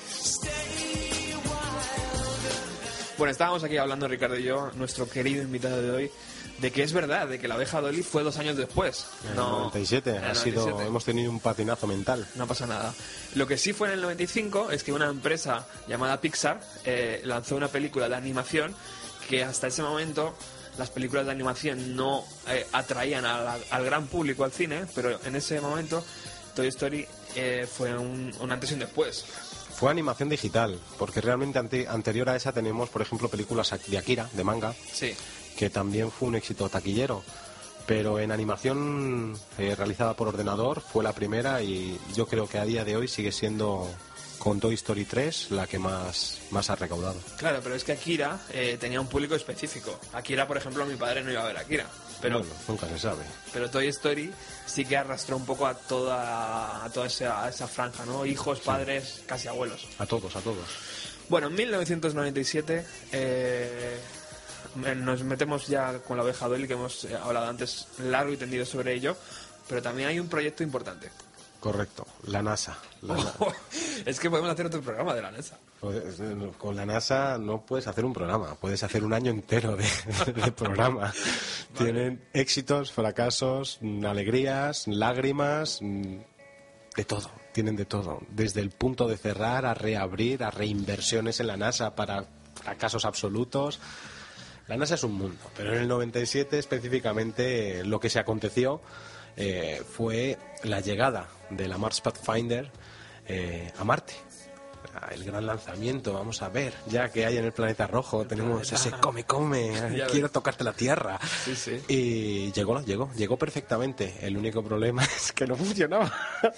Bueno, estábamos aquí hablando, Ricardo y yo, nuestro querido invitado de hoy, de que es verdad, de que la abeja Dolly fue dos años después. En el No, 97 en el ha sido, 97. hemos tenido un patinazo mental. No pasa nada. Lo que sí fue en el 95 es que una empresa llamada Pixar eh, lanzó una película de animación que hasta ese momento las películas de animación no eh, atraían la- al gran público al cine, pero en ese momento Toy Story eh, fue un, un antes y un después. Fue animación digital, porque realmente ante- anterior a esa tenemos, por ejemplo, películas de Akira, de manga, Sí. Que también fue un éxito taquillero. Pero en animación eh, realizada por ordenador fue la primera y yo creo que a día de hoy sigue siendo con Toy Story 3 la que más, más ha recaudado. Claro, pero es que Akira eh, tenía un público específico. Akira, por ejemplo, mi padre no iba a ver Akira. Pero, Bueno, nunca se sabe. pero Toy Story sí que arrastró un poco a toda, a toda esa, a esa franja, ¿no? Hijos, padres, casi abuelos. A todos, a todos. Bueno, en 1997 eh, nos metemos ya con la oveja Dolly, que hemos eh, hablado antes largo y tendido sobre ello, pero también hay un proyecto importante. Correcto, la NASA. La Na- es que podemos hacer otro programa de la NASA. Pues, eh, Con la NASA no puedes hacer un programa, puedes hacer un año entero de, de programa. Tienen éxitos, fracasos, mm, alegrías, lágrimas, mm, de todo, tienen de todo. Desde el punto de cerrar a reabrir, a reinversiones en la NASA para fracasos absolutos. La NASA es un mundo, pero en el 97 específicamente lo que se aconteció eh, fue la llegada de la Mars Pathfinder eh, a Marte. Ah, El gran lanzamiento, vamos a ver, ya que hay en el planeta rojo, tenemos ese come, come, quiero ves. tocarte la tierra. Sí, sí. Y llegó, llegó, llegó perfectamente. El único problema es que no funcionaba.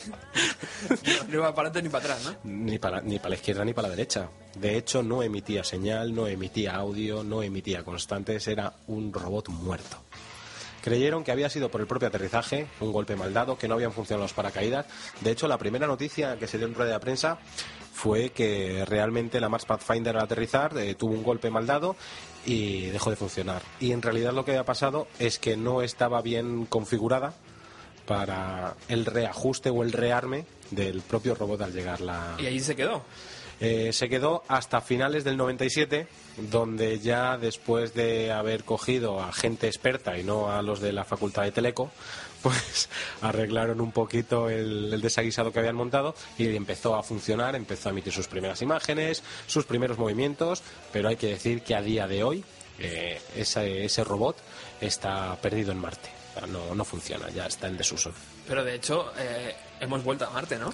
No iba para adelante ni para atrás, ¿no? Ni para, ni para la izquierda ni para la derecha. De hecho, no emitía señal, no emitía audio, no emitía constantes, era un robot muerto. Creyeron que había sido por el propio aterrizaje, un golpe mal dado, que no habían funcionado los paracaídas. De hecho, la primera noticia que se dio en rueda de prensa fue que realmente la Mars Pathfinder al aterrizar eh, tuvo un golpe mal dado y dejó de funcionar. Y en realidad lo que había pasado es que no estaba bien configurada para el reajuste o el rearme del propio robot al llegar la, Y allí se quedó. Eh, se quedó hasta finales del 97, donde ya después de haber cogido a gente experta y no a los de la Facultad de Teleco, pues arreglaron un poquito el, desaguisado que habían montado y empezó a funcionar, empezó a emitir sus primeras imágenes, sus primeros movimientos, pero hay que decir que a día de hoy eh, ese, robot está perdido en Marte. No, no funciona, ya está en desuso. Pero de hecho, eh, hemos vuelto a Marte, ¿no?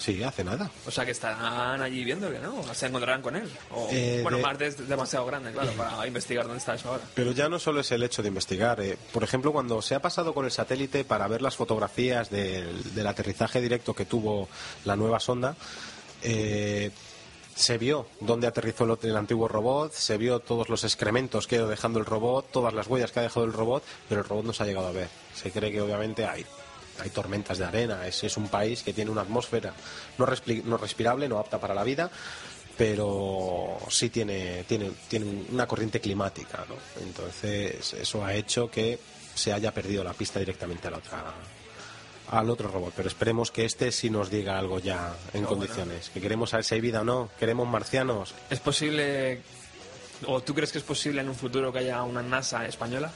Sí, hace nada. O sea que estarán allí viéndole, ¿no? O se encontrarán con él. O- Eh, bueno, de- Marte es demasiado grande, claro, para investigar dónde está eso ahora. Pero ya no solo es el hecho de investigar. eh, por ejemplo, cuando se ha pasado con el satélite para ver las fotografías del, del aterrizaje directo que tuvo la nueva sonda, eh, se vio dónde aterrizó el, el antiguo robot, se vio todos los excrementos que ha ido dejando el robot, todas las huellas que ha dejado el robot, pero el robot no se ha llegado a ver. Se cree que obviamente hay, hay tormentas de arena, es, es un país que tiene una atmósfera no, respli- no respirable, no apta para la vida, pero sí tiene, tiene, tiene una corriente climática, ¿no? Entonces eso ha hecho que se haya perdido la pista directamente a la otra al otro robot, pero esperemos que este sí nos diga algo ya en No, condiciones, que queremos saber si hay vida o no, queremos marcianos. ¿Es posible, o tú crees que es posible en un futuro que haya una NASA española?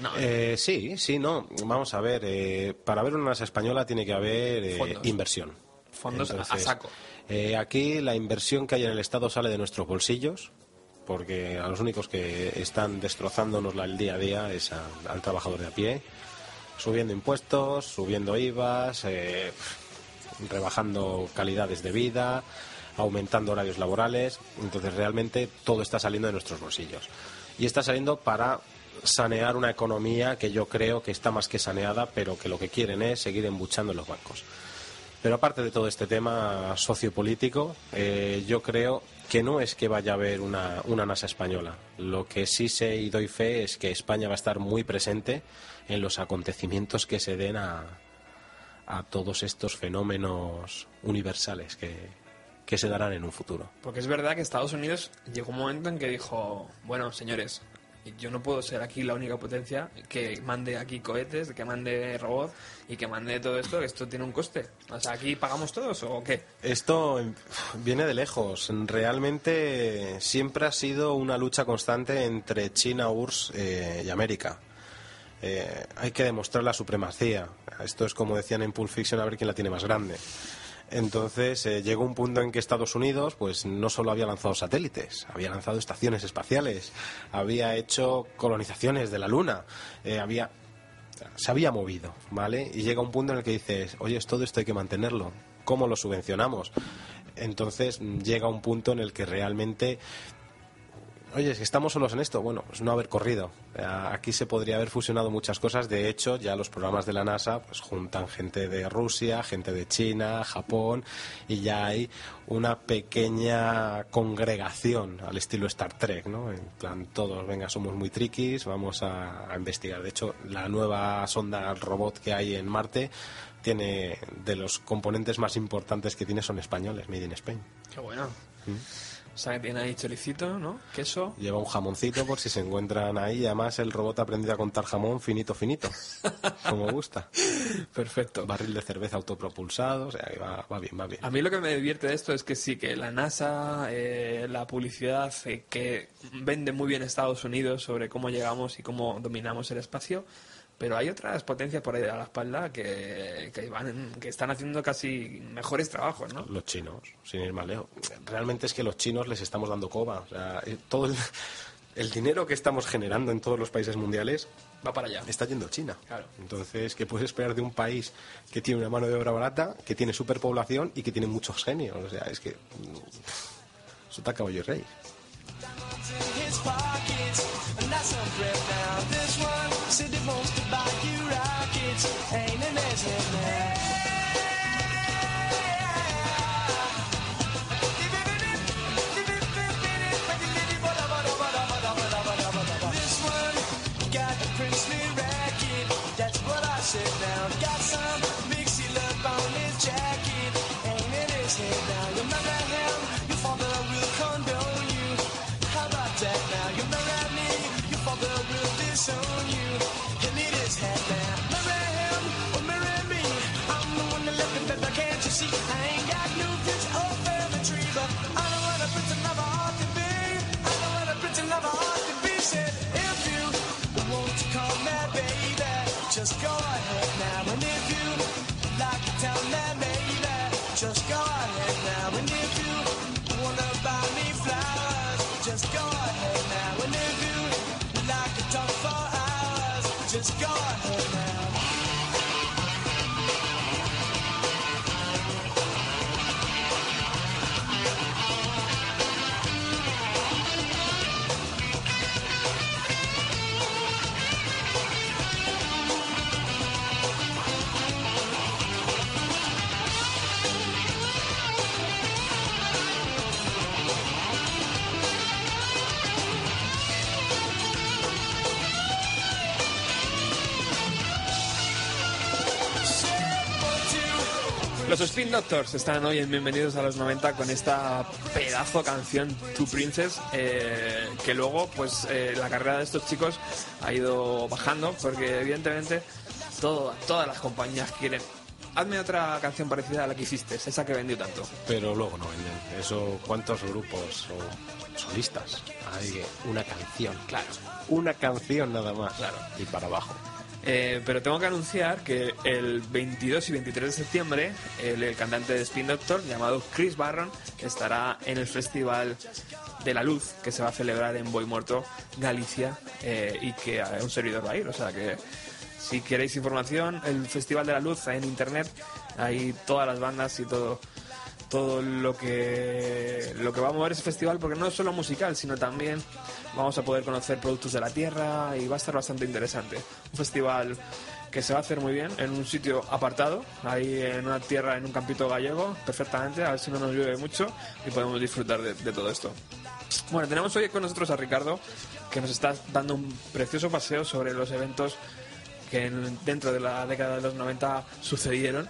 No, Eh, sí, sí, no, vamos a ver, eh, para ver una NASA española tiene que haber eh, inversión. fondos a- saco. eh, aquí la inversión que hay en el Estado sale de nuestros bolsillos, porque a los únicos que están destrozándonos el día a día es a- al trabajador de a pie, subiendo impuestos, subiendo IVAs, rebajando calidades de vida, aumentando horarios laborales, entonces realmente todo está saliendo de nuestros bolsillos. Y está saliendo para sanear una economía que yo creo que está más que saneada, pero que lo que quieren es seguir embuchando en los bancos. Pero aparte de todo este tema sociopolítico, eh, yo creo que no es que vaya a haber una, una NASA española. Lo que sí sé y doy fe es que España va a estar muy presente en los acontecimientos que se den a, a todos estos fenómenos universales que, que se darán en un futuro. Porque es verdad que Estados Unidos llegó un momento en que dijo, bueno, señores, yo no puedo ser aquí la única potencia que mande aquí cohetes, que mande robots y que mande todo esto, esto tiene un coste. O sea, ¿aquí pagamos todos o qué? Esto em, viene de lejos. Realmente siempre ha sido una lucha constante entre China, URSS eh, y América. Eh, hay que demostrar la supremacía. Esto es como decían en Pulp Fiction, a ver quién la tiene más grande. Entonces eh, llegó un punto en que Estados Unidos, pues no solo había lanzado satélites, había lanzado estaciones espaciales, había hecho colonizaciones de la Luna, eh, había se había movido, ¿vale? Y llega un punto en el que dices, oye, todo esto hay que mantenerlo. ¿Cómo lo subvencionamos? Entonces llega un punto en el que realmente Oye, es que estamos solos en esto. Bueno, pues no haber corrido. Eh, Aquí se podría haber fusionado muchas cosas. De hecho, ya los programas de la NASA pues juntan gente de Rusia, gente de China, Japón y ya hay una pequeña congregación al estilo Star Trek, ¿no? En plan, todos, venga, somos muy triquis, vamos a, a investigar. De hecho, la nueva sonda robot que hay en Marte tiene de los componentes más importantes que tiene son españoles, made in Spain. Qué bueno. O sea, que tiene ahí choricito, ¿no? Queso. Lleva un jamoncito por si se encuentran ahí. Además, el robot ha aprendido a contar jamón finito, finito. Como gusta. Perfecto. Barril de cerveza autopropulsado. O sea, que va, va bien, va bien. A mí lo que me divierte de esto es que sí, que la NASA, eh, la publicidad eh, que vende muy bien Estados Unidos sobre cómo llegamos y cómo dominamos el espacio, pero hay otras potencias por ahí a la espalda que, que, van, que están haciendo casi mejores trabajos, ¿no? Los chinos, sin ir más lejos. Realmente es que los chinos les estamos dando coba. O sea, eh, todo el, el dinero que estamos generando en todos los países mundiales Va para allá. está yendo a China. Claro. Entonces, ¿qué puedes esperar de un país que tiene una mano de obra barata, que tiene superpoblación y que tiene muchos genios? O sea, es que. está caballo y rey. Los Spin Doctors están hoy en Bienvenidos a los 90 con esta pedazo canción Two Princess eh, que luego pues eh, la carrera de estos chicos ha ido bajando porque evidentemente todo, todas las compañías quieren hazme otra canción parecida a la que hiciste, esa que vendió tanto. Pero luego no venden. Eso, ¿cuántos grupos o solistas? Hay una canción, claro. Una canción nada más. Claro. Y para abajo. Eh, pero tengo que anunciar que el 22 y 23 de septiembre el, cantante de Spin Doctor llamado Chris Barron estará en el Festival de la Luz que se va a celebrar en Boimorto, Galicia eh, y que eh, un servidor va a ir. O sea que si queréis información, el Festival de la Luz en internet, hay todas las bandas y todo todo lo que lo que va a mover ese festival porque no es solo musical sino también vamos a poder conocer productos de la tierra y va a estar bastante interesante. Un festival que se va a hacer muy bien en un sitio apartado ahí en una tierra en un campito gallego perfectamente a ver si no nos llueve mucho y podemos disfrutar de, de todo esto. Bueno tenemos hoy con nosotros a Ricardo que nos está dando un precioso paseo sobre los eventos que en- dentro de la década de los 90 sucedieron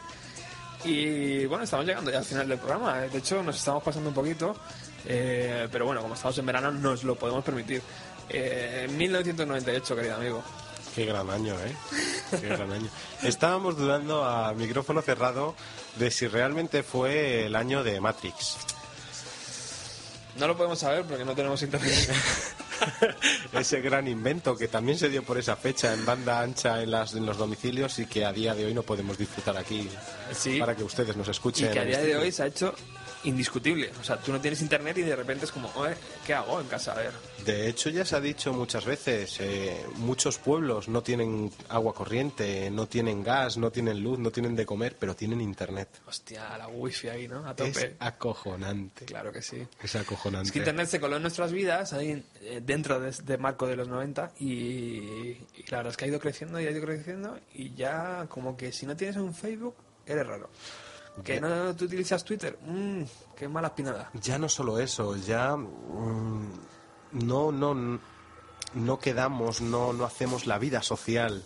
y bueno, estamos llegando ya al final del programa. De hecho, nos estamos pasando un poquito. eh, pero bueno, como estamos en verano, nos lo podemos permitir. Eh, 1998, querido amigo. Qué gran año, ¿eh? Qué gran año. Estábamos dudando a micrófono cerrado de si realmente fue el año de Matrix. No lo podemos saber porque no tenemos internet. Ese gran invento que también se dio por esa fecha en banda ancha en, las, en los domicilios y que a día de hoy no podemos disfrutar aquí Sí. para que ustedes nos y escuchen. que a día de hoy se ha hecho indiscutible. O sea, tú no tienes internet y de repente es como, "Oye, ¿qué hago en casa? A ver. De hecho, ya se ha dicho muchas veces, eh, muchos pueblos no tienen agua corriente, no tienen gas, no tienen luz, no tienen de comer, pero tienen internet. Hostia, la wifi ahí, ¿no? A Es tope. acojonante. Claro que sí. Es acojonante. Es que Internet se coló en nuestras vidas, ahí eh, dentro de este marco de los 90, y, y la verdad es que ha ido creciendo y ha ido creciendo, y ya como que si no tienes un Facebook, eres raro. Que no tú utilizas Twitter, mmm, qué mala espinada. Ya no solo eso, ya mm, no, no, no quedamos, no, no hacemos la vida social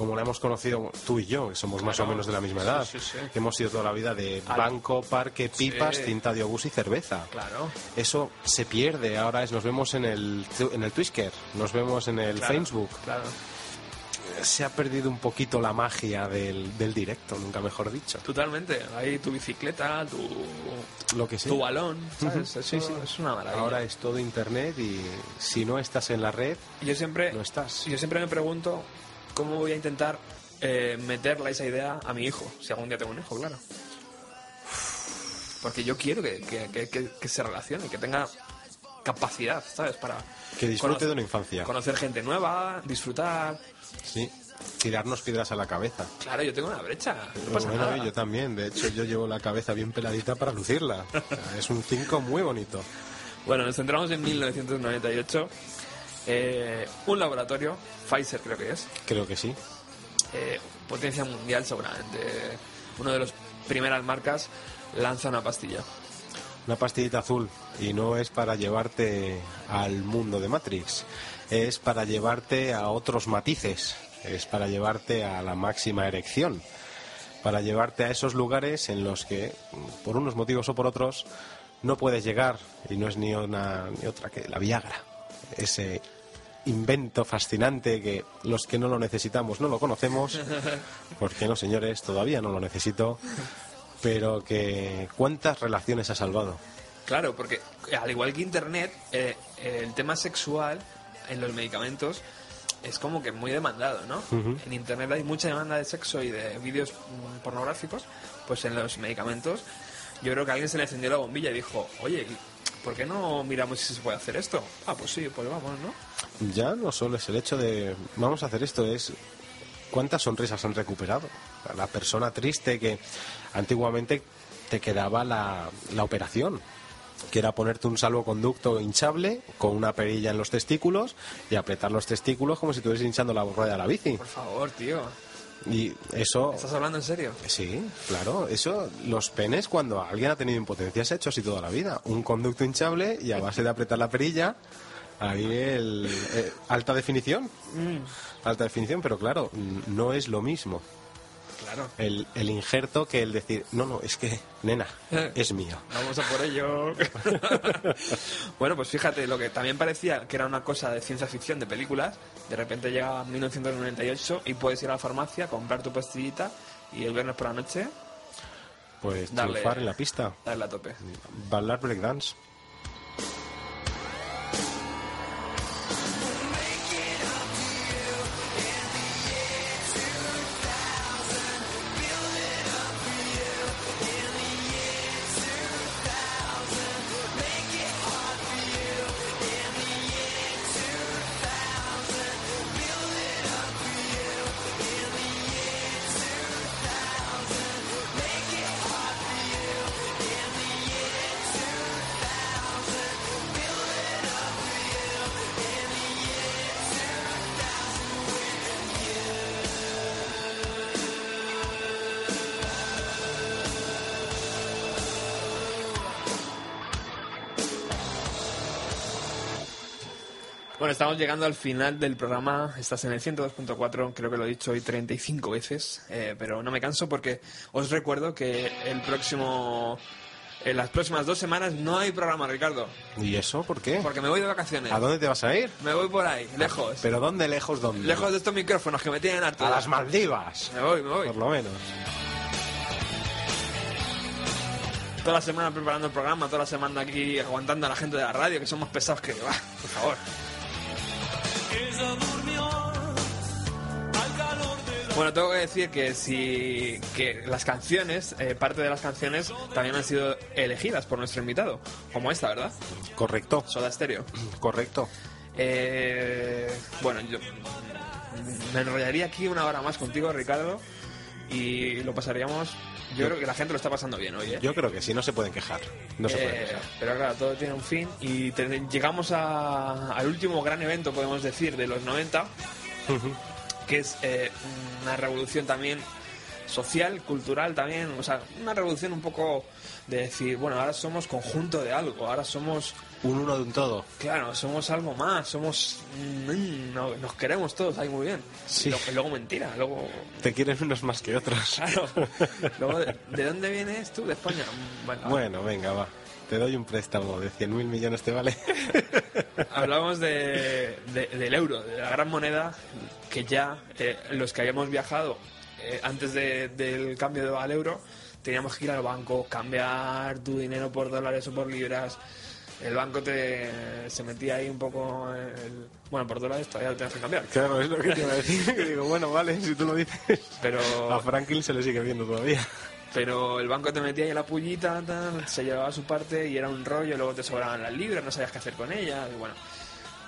como la hemos conocido tú y yo, que somos más o menos de la misma edad, Sí, sí, sí. que hemos sido toda la vida de banco, parque, pipas, cinta de obús y cerveza. Claro. Eso se pierde, ahora es nos vemos en el, en el Twitter, nos vemos en el claro, Facebook. Claro. Se ha perdido un poquito la magia del, del directo, nunca mejor dicho. Totalmente. Ahí tu bicicleta, tu, Lo que sea. tu balón, Sí, sí. es una maravilla. Ahora es todo internet y si no estás en la red, Yo siempre, no estás. yo siempre me pregunto cómo voy a intentar eh, meterle esa idea a mi hijo, si algún día tengo un hijo, claro. Porque yo quiero que- que- que se relacione, que tenga capacidad, ¿sabes? Para Que disfrute conocer- de una infancia. conocer gente nueva, disfrutar. Sí. Tirarnos piedras a la cabeza. Claro, yo tengo una brecha, no pasa Bueno, nada. yo también. De hecho, yo llevo la cabeza bien peladita para lucirla. O sea, es un 5 muy bonito. Bueno, nos centramos en 1998. Eh, un laboratorio, Pfizer creo que es, Creo que sí. eh, potencia mundial seguramente, una de las primeras marcas, lanza una pastilla. Una pastillita azul. Y no es para llevarte al mundo de Matrix. Es para llevarte a otros matices. Es para llevarte a la máxima erección. Para llevarte a esos lugares en los que, por unos motivos o por otros, no puedes llegar. Y no es ni una ni otra que la Viagra. Ese invento fascinante que los que no lo necesitamos no lo conocemos. Porque no, señores, todavía no lo necesito. Pero que cuántas relaciones ha salvado. Claro, porque al igual que Internet, eh, el tema sexual en los medicamentos es como que muy demandado, ¿no? En Internet hay mucha demanda de sexo y de vídeos mm, pornográficos, pues en los medicamentos yo creo que a alguien se le encendió la bombilla y dijo, oye, ¿por qué no miramos si se puede hacer esto? Ah, pues sí, pues vamos, ¿no? Ya no solo es el hecho de vamos a hacer esto, es cuántas sonrisas han recuperado. La persona triste que antiguamente te quedaba la, la operación, que era ponerte un salvoconducto hinchable con una perilla en los testículos y apretar los testículos como si estuvieras hinchando la rueda de la bici. Por favor, tío. Y eso... ¿Estás hablando en serio? Sí, claro, eso, los penes cuando alguien ha tenido impotencia se ha hecho así toda la vida. Un conducto hinchable y a base de apretar la perilla, ahí el... eh, alta definición. Alta definición, pero claro, no es lo mismo Claro. el, el injerto que el decir, no, no, es que, nena, es mío. Vamos a por ello. bueno, pues fíjate, lo que también parecía que era una cosa de ciencia ficción de películas, de repente llega 1998 y puedes ir a la farmacia, comprar tu pastillita y el viernes por la noche Pues Darle- triunfar en la pista, darle a tope. bailar breakdance. Llegando al final del programa. Estás en el 102.4, creo que lo he dicho hoy 35 veces, eh, pero no me canso porque os recuerdo que el próximo. En las próximas dos semanas no hay programa, Ricardo, ¿Y eso por qué? porque me voy de vacaciones. ¿A dónde te vas a ir? Me voy por ahí, lejos. ¿Pero dónde, lejos, dónde? Lejos de estos micrófonos que me tienen harto. A las Maldivas. Me voy, me voy. Por lo menos. Toda la semana preparando el programa, toda la semana aquí aguantando a la gente de la radio, que son más pesados que... ¡Bah! por favor. Bueno, tengo que decir que si que las canciones, eh, parte de las canciones también han sido elegidas por nuestro invitado, como esta, ¿verdad? Correcto, Soda Stereo. correcto. Eh, bueno, yo me enrollaría aquí una hora más contigo, Ricardo, y lo pasaríamos. Yo creo que la gente lo está pasando bien hoy, ¿eh? Yo creo que sí, no se pueden quejar. No se pueden Eh, quejar. pero claro, todo tiene un fin y te- llegamos a- al último gran evento, podemos decir, de los 90, que es eh, una revolución también social, cultural también, o sea, una revolución un poco de decir, bueno, ahora somos conjunto de algo, ahora somos, Un uno de un todo. claro, somos algo más, somos, mm, no- nos queremos todos ahí muy bien. Sí. Y, luego mentira, luego, Te quieren unos más que otros. claro, luego, ¿de, de dónde vienes tú? De España. Mm, Bueno, venga, va. Te doy un préstamo de 100.000 millones, ¿te vale? Hablamos de, de- del euro, de la gran moneda que ya eh, los que habíamos viajado eh, antes de- del cambio al euro teníamos que ir al banco, cambiar tu dinero por dólares o por libras. El banco te se metía ahí un poco el, bueno por dólares todavía lo tienes que cambiar Claro, es lo que te iba a decir. Que digo, bueno, vale, si tú lo dices. pero A Franklin se le sigue viendo todavía. pero el banco te metía ahí la pullita tal, se llevaba su parte y era un rollo luego te sobraban las libras no sabías qué hacer con ellas y bueno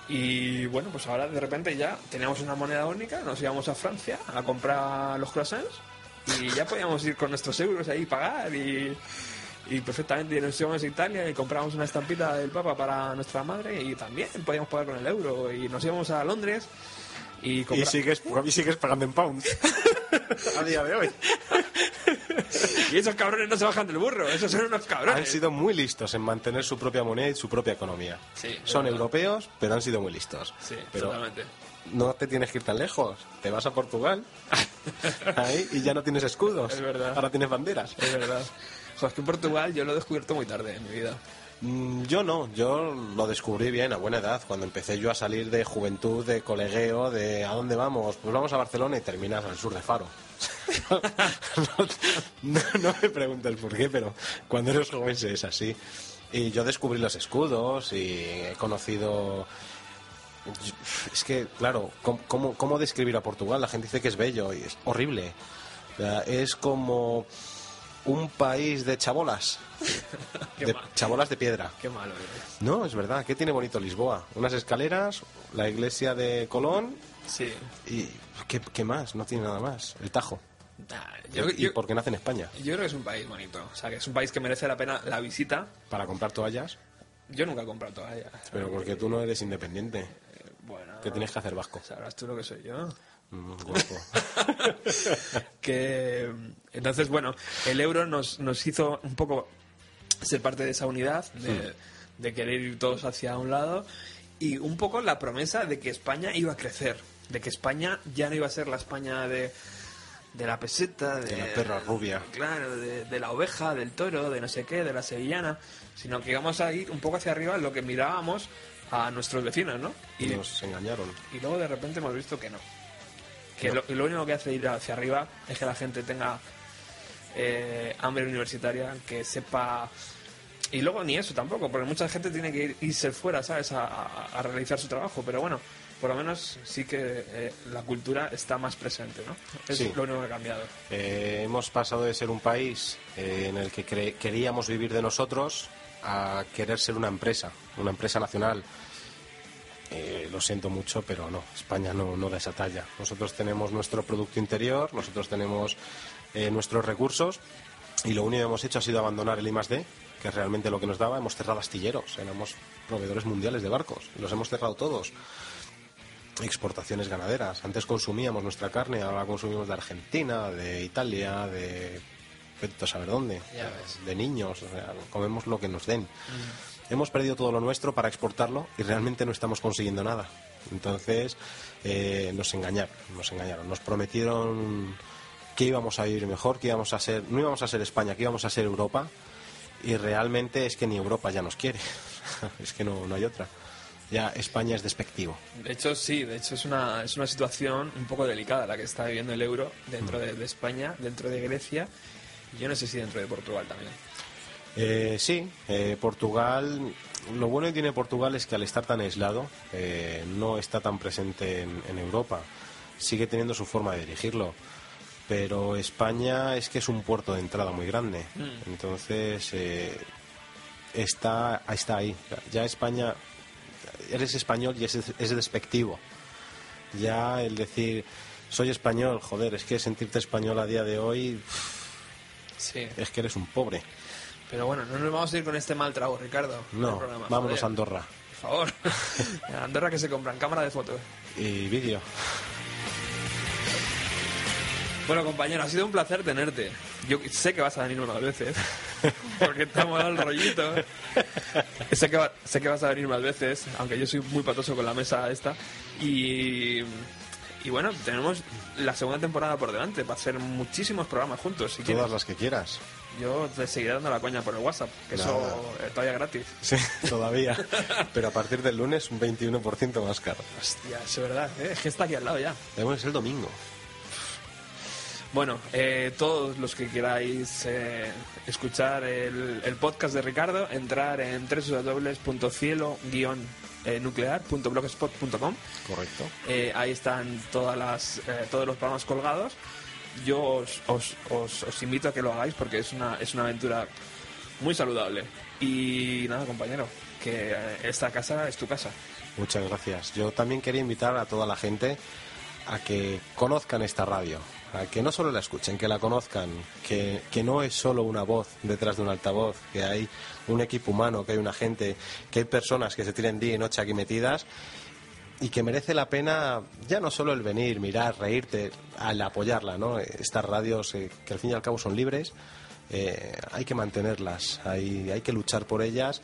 Y bueno, pues ahora de repente ya teníamos una moneda única, nos íbamos a Francia a comprar los croissants y ya podíamos ir con nuestros euros ahí pagar y, y perfectamente nos íbamos a Italia y comprábamos una estampita del Papa para nuestra madre y también podíamos pagar con el euro y nos íbamos a Londres y, Y sigues, y sigues pagando en pounds. a día de hoy. y esos cabrones no se bajan del burro, esos son unos cabrones. Han sido muy listos en mantener su propia moneda y su propia economía. Sí, Son verdad. europeos, pero han sido muy listos. Sí, pero totalmente. no te tienes que ir tan lejos. Te vas a Portugal ahí, y ya no tienes escudos. Es verdad. Ahora tienes banderas. Es verdad. Joder, es que en Portugal yo lo he descubierto muy tarde en mi vida. Mm, Yo no, yo lo descubrí bien a buena edad, cuando empecé yo a salir de juventud, de colegueo, de ¿a dónde vamos? Pues vamos a Barcelona y terminas al sur de Faro. no, me preguntes por qué, pero cuando eres joven es así. Y yo descubrí los escudos y he conocido... Es que, claro, ¿cómo, describir a Portugal? La gente dice que es bello y es horrible. Es como un país de chabolas. Qué de chabolas de piedra. Qué malo eres. No, es verdad. ¿Qué tiene bonito Lisboa? Unas escaleras, la iglesia de Colón Sí. y... ¿Qué, qué más? No tiene nada más. El Tajo. Nah, yo, y yo- porque nace en España. yo creo que es un país bonito. O sea, que es un país que merece la pena la visita. Para comprar toallas. Yo nunca he comprado toallas. Pero porque tú no eres independiente. Eh, Bueno, Que tienes que hacer vasco. sabrás tú lo que soy yo. Mm, guapo. que entonces bueno el euro nos, nos hizo un poco ser parte de esa unidad de, de querer ir todos hacia un lado y un poco la promesa de que España iba a crecer de que España ya no iba a ser la España de de la peseta de, De la perra rubia. claro de, de la oveja del toro de no sé qué de la sevillana sino que íbamos a ir un poco hacia arriba lo que mirábamos a nuestros vecinos no y, nos engañaron. y luego de repente hemos visto que no. Que lo, único que hace ir hacia arriba es que la gente tenga eh, hambre universitaria, que sepa... Y luego ni eso tampoco, porque mucha gente tiene que ir, irse fuera, ¿sabes? A, a- a realizar su trabajo, pero bueno, por lo menos sí que eh, la cultura está más presente, ¿no? Es Sí. lo único que ha cambiado. Eh, hemos pasado de ser un país eh, en el que queríamos vivir de nosotros a querer ser una empresa, una empresa nacional. Eh, lo siento mucho, pero no, España no, no da esa talla. Nosotros tenemos nuestro Producto Interior, nosotros tenemos eh, nuestros recursos y lo único que hemos hecho ha sido abandonar el I+.D., que es realmente lo que nos daba. Hemos cerrado astilleros, éramos proveedores mundiales de barcos y los hemos cerrado todos exportaciones ganaderas. Antes consumíamos nuestra carne, ahora consumimos de Argentina, de Italia, de a saber dónde, de niños, o sea, comemos lo que nos den. Hemos perdido todo lo nuestro para exportarlo y realmente no estamos consiguiendo nada. Entonces, eh, nos engañaron, nos engañaron. Nos prometieron que íbamos a vivir mejor, que íbamos a ser, no íbamos a ser España, que íbamos a ser Europa, y realmente es que ni Europa ya nos quiere. es que no, no hay otra. Ya España es despectivo. De hecho, sí, de hecho es una, es una situación un poco delicada la que está viviendo el euro dentro de, de España, dentro de Grecia y yo no sé si dentro de Portugal también. Eh, sí, eh, Portugal, lo bueno que tiene Portugal es que al estar tan aislado, eh, no está tan presente en, en Europa. Sigue teniendo su forma de dirigirlo. Pero España es que es un puerto de entrada muy grande. Entonces, eh, está, está ahí. Ya España, eres español y es, es despectivo. Ya el decir, soy español, joder, es que sentirte español a día de hoy Sí, es que eres un pobre. Pero bueno, no nos vamos a ir con este mal trago, Ricardo. No, programa, vámonos joder. a Andorra. Por favor. A Andorra que se compran cámara de fotos. Y vídeo. Bueno, compañero, ha sido un placer tenerte. Yo sé que vas a venir unas veces, porque estamos al rollito. Sé que, va- sé que vas a venir más veces, aunque yo soy muy patoso con la mesa esta. Y, y bueno, tenemos la segunda temporada por delante para hacer muchísimos programas juntos. Si quieres. Todas las que quieras. Yo te seguiré dando la coña por el WhatsApp, que Nada. eso eh, todavía gratis. Sí, todavía. Pero a partir del lunes un 21% más caro. Hostia, es verdad, ¿eh? es que está aquí al lado ya. Debemos el domingo. Bueno, eh, todos los que queráis eh, escuchar el, el podcast de Ricardo, entrar en www.cielo-nuclear.blogspot.com. Correcto. Eh, ahí están todas las, eh, todos los programas colgados. Yo os, os, os- os invito a que lo hagáis porque es una, es una aventura muy saludable. Y nada, compañero, que eh, esta casa es tu casa. Muchas gracias. Yo también quería invitar a toda la gente a que conozcan esta radio, que no solo la escuchen, que la conozcan, que, que no es solo una voz detrás de un altavoz, que hay un equipo humano, que hay una gente, que hay personas que se tienen día y noche aquí metidas y que merece la pena ya no solo el venir, mirar, reírte, al apoyarla, ¿no? Estas radios eh, que al fin y al cabo son libres, eh, hay que mantenerlas, hay, hay que luchar por ellas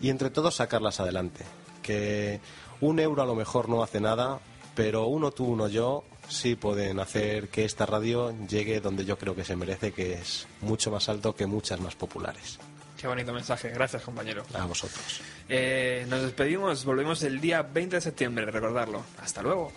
y entre todos sacarlas adelante. Que un euro a lo mejor no hace nada, pero uno tú, uno yo, sí pueden hacer que esta radio llegue donde yo creo que se merece, que es mucho más alto que muchas más populares. Qué bonito mensaje. Gracias, compañero. A vosotros. Eh, nos despedimos, volvemos el día 20 de septiembre, recordarlo. Hasta luego.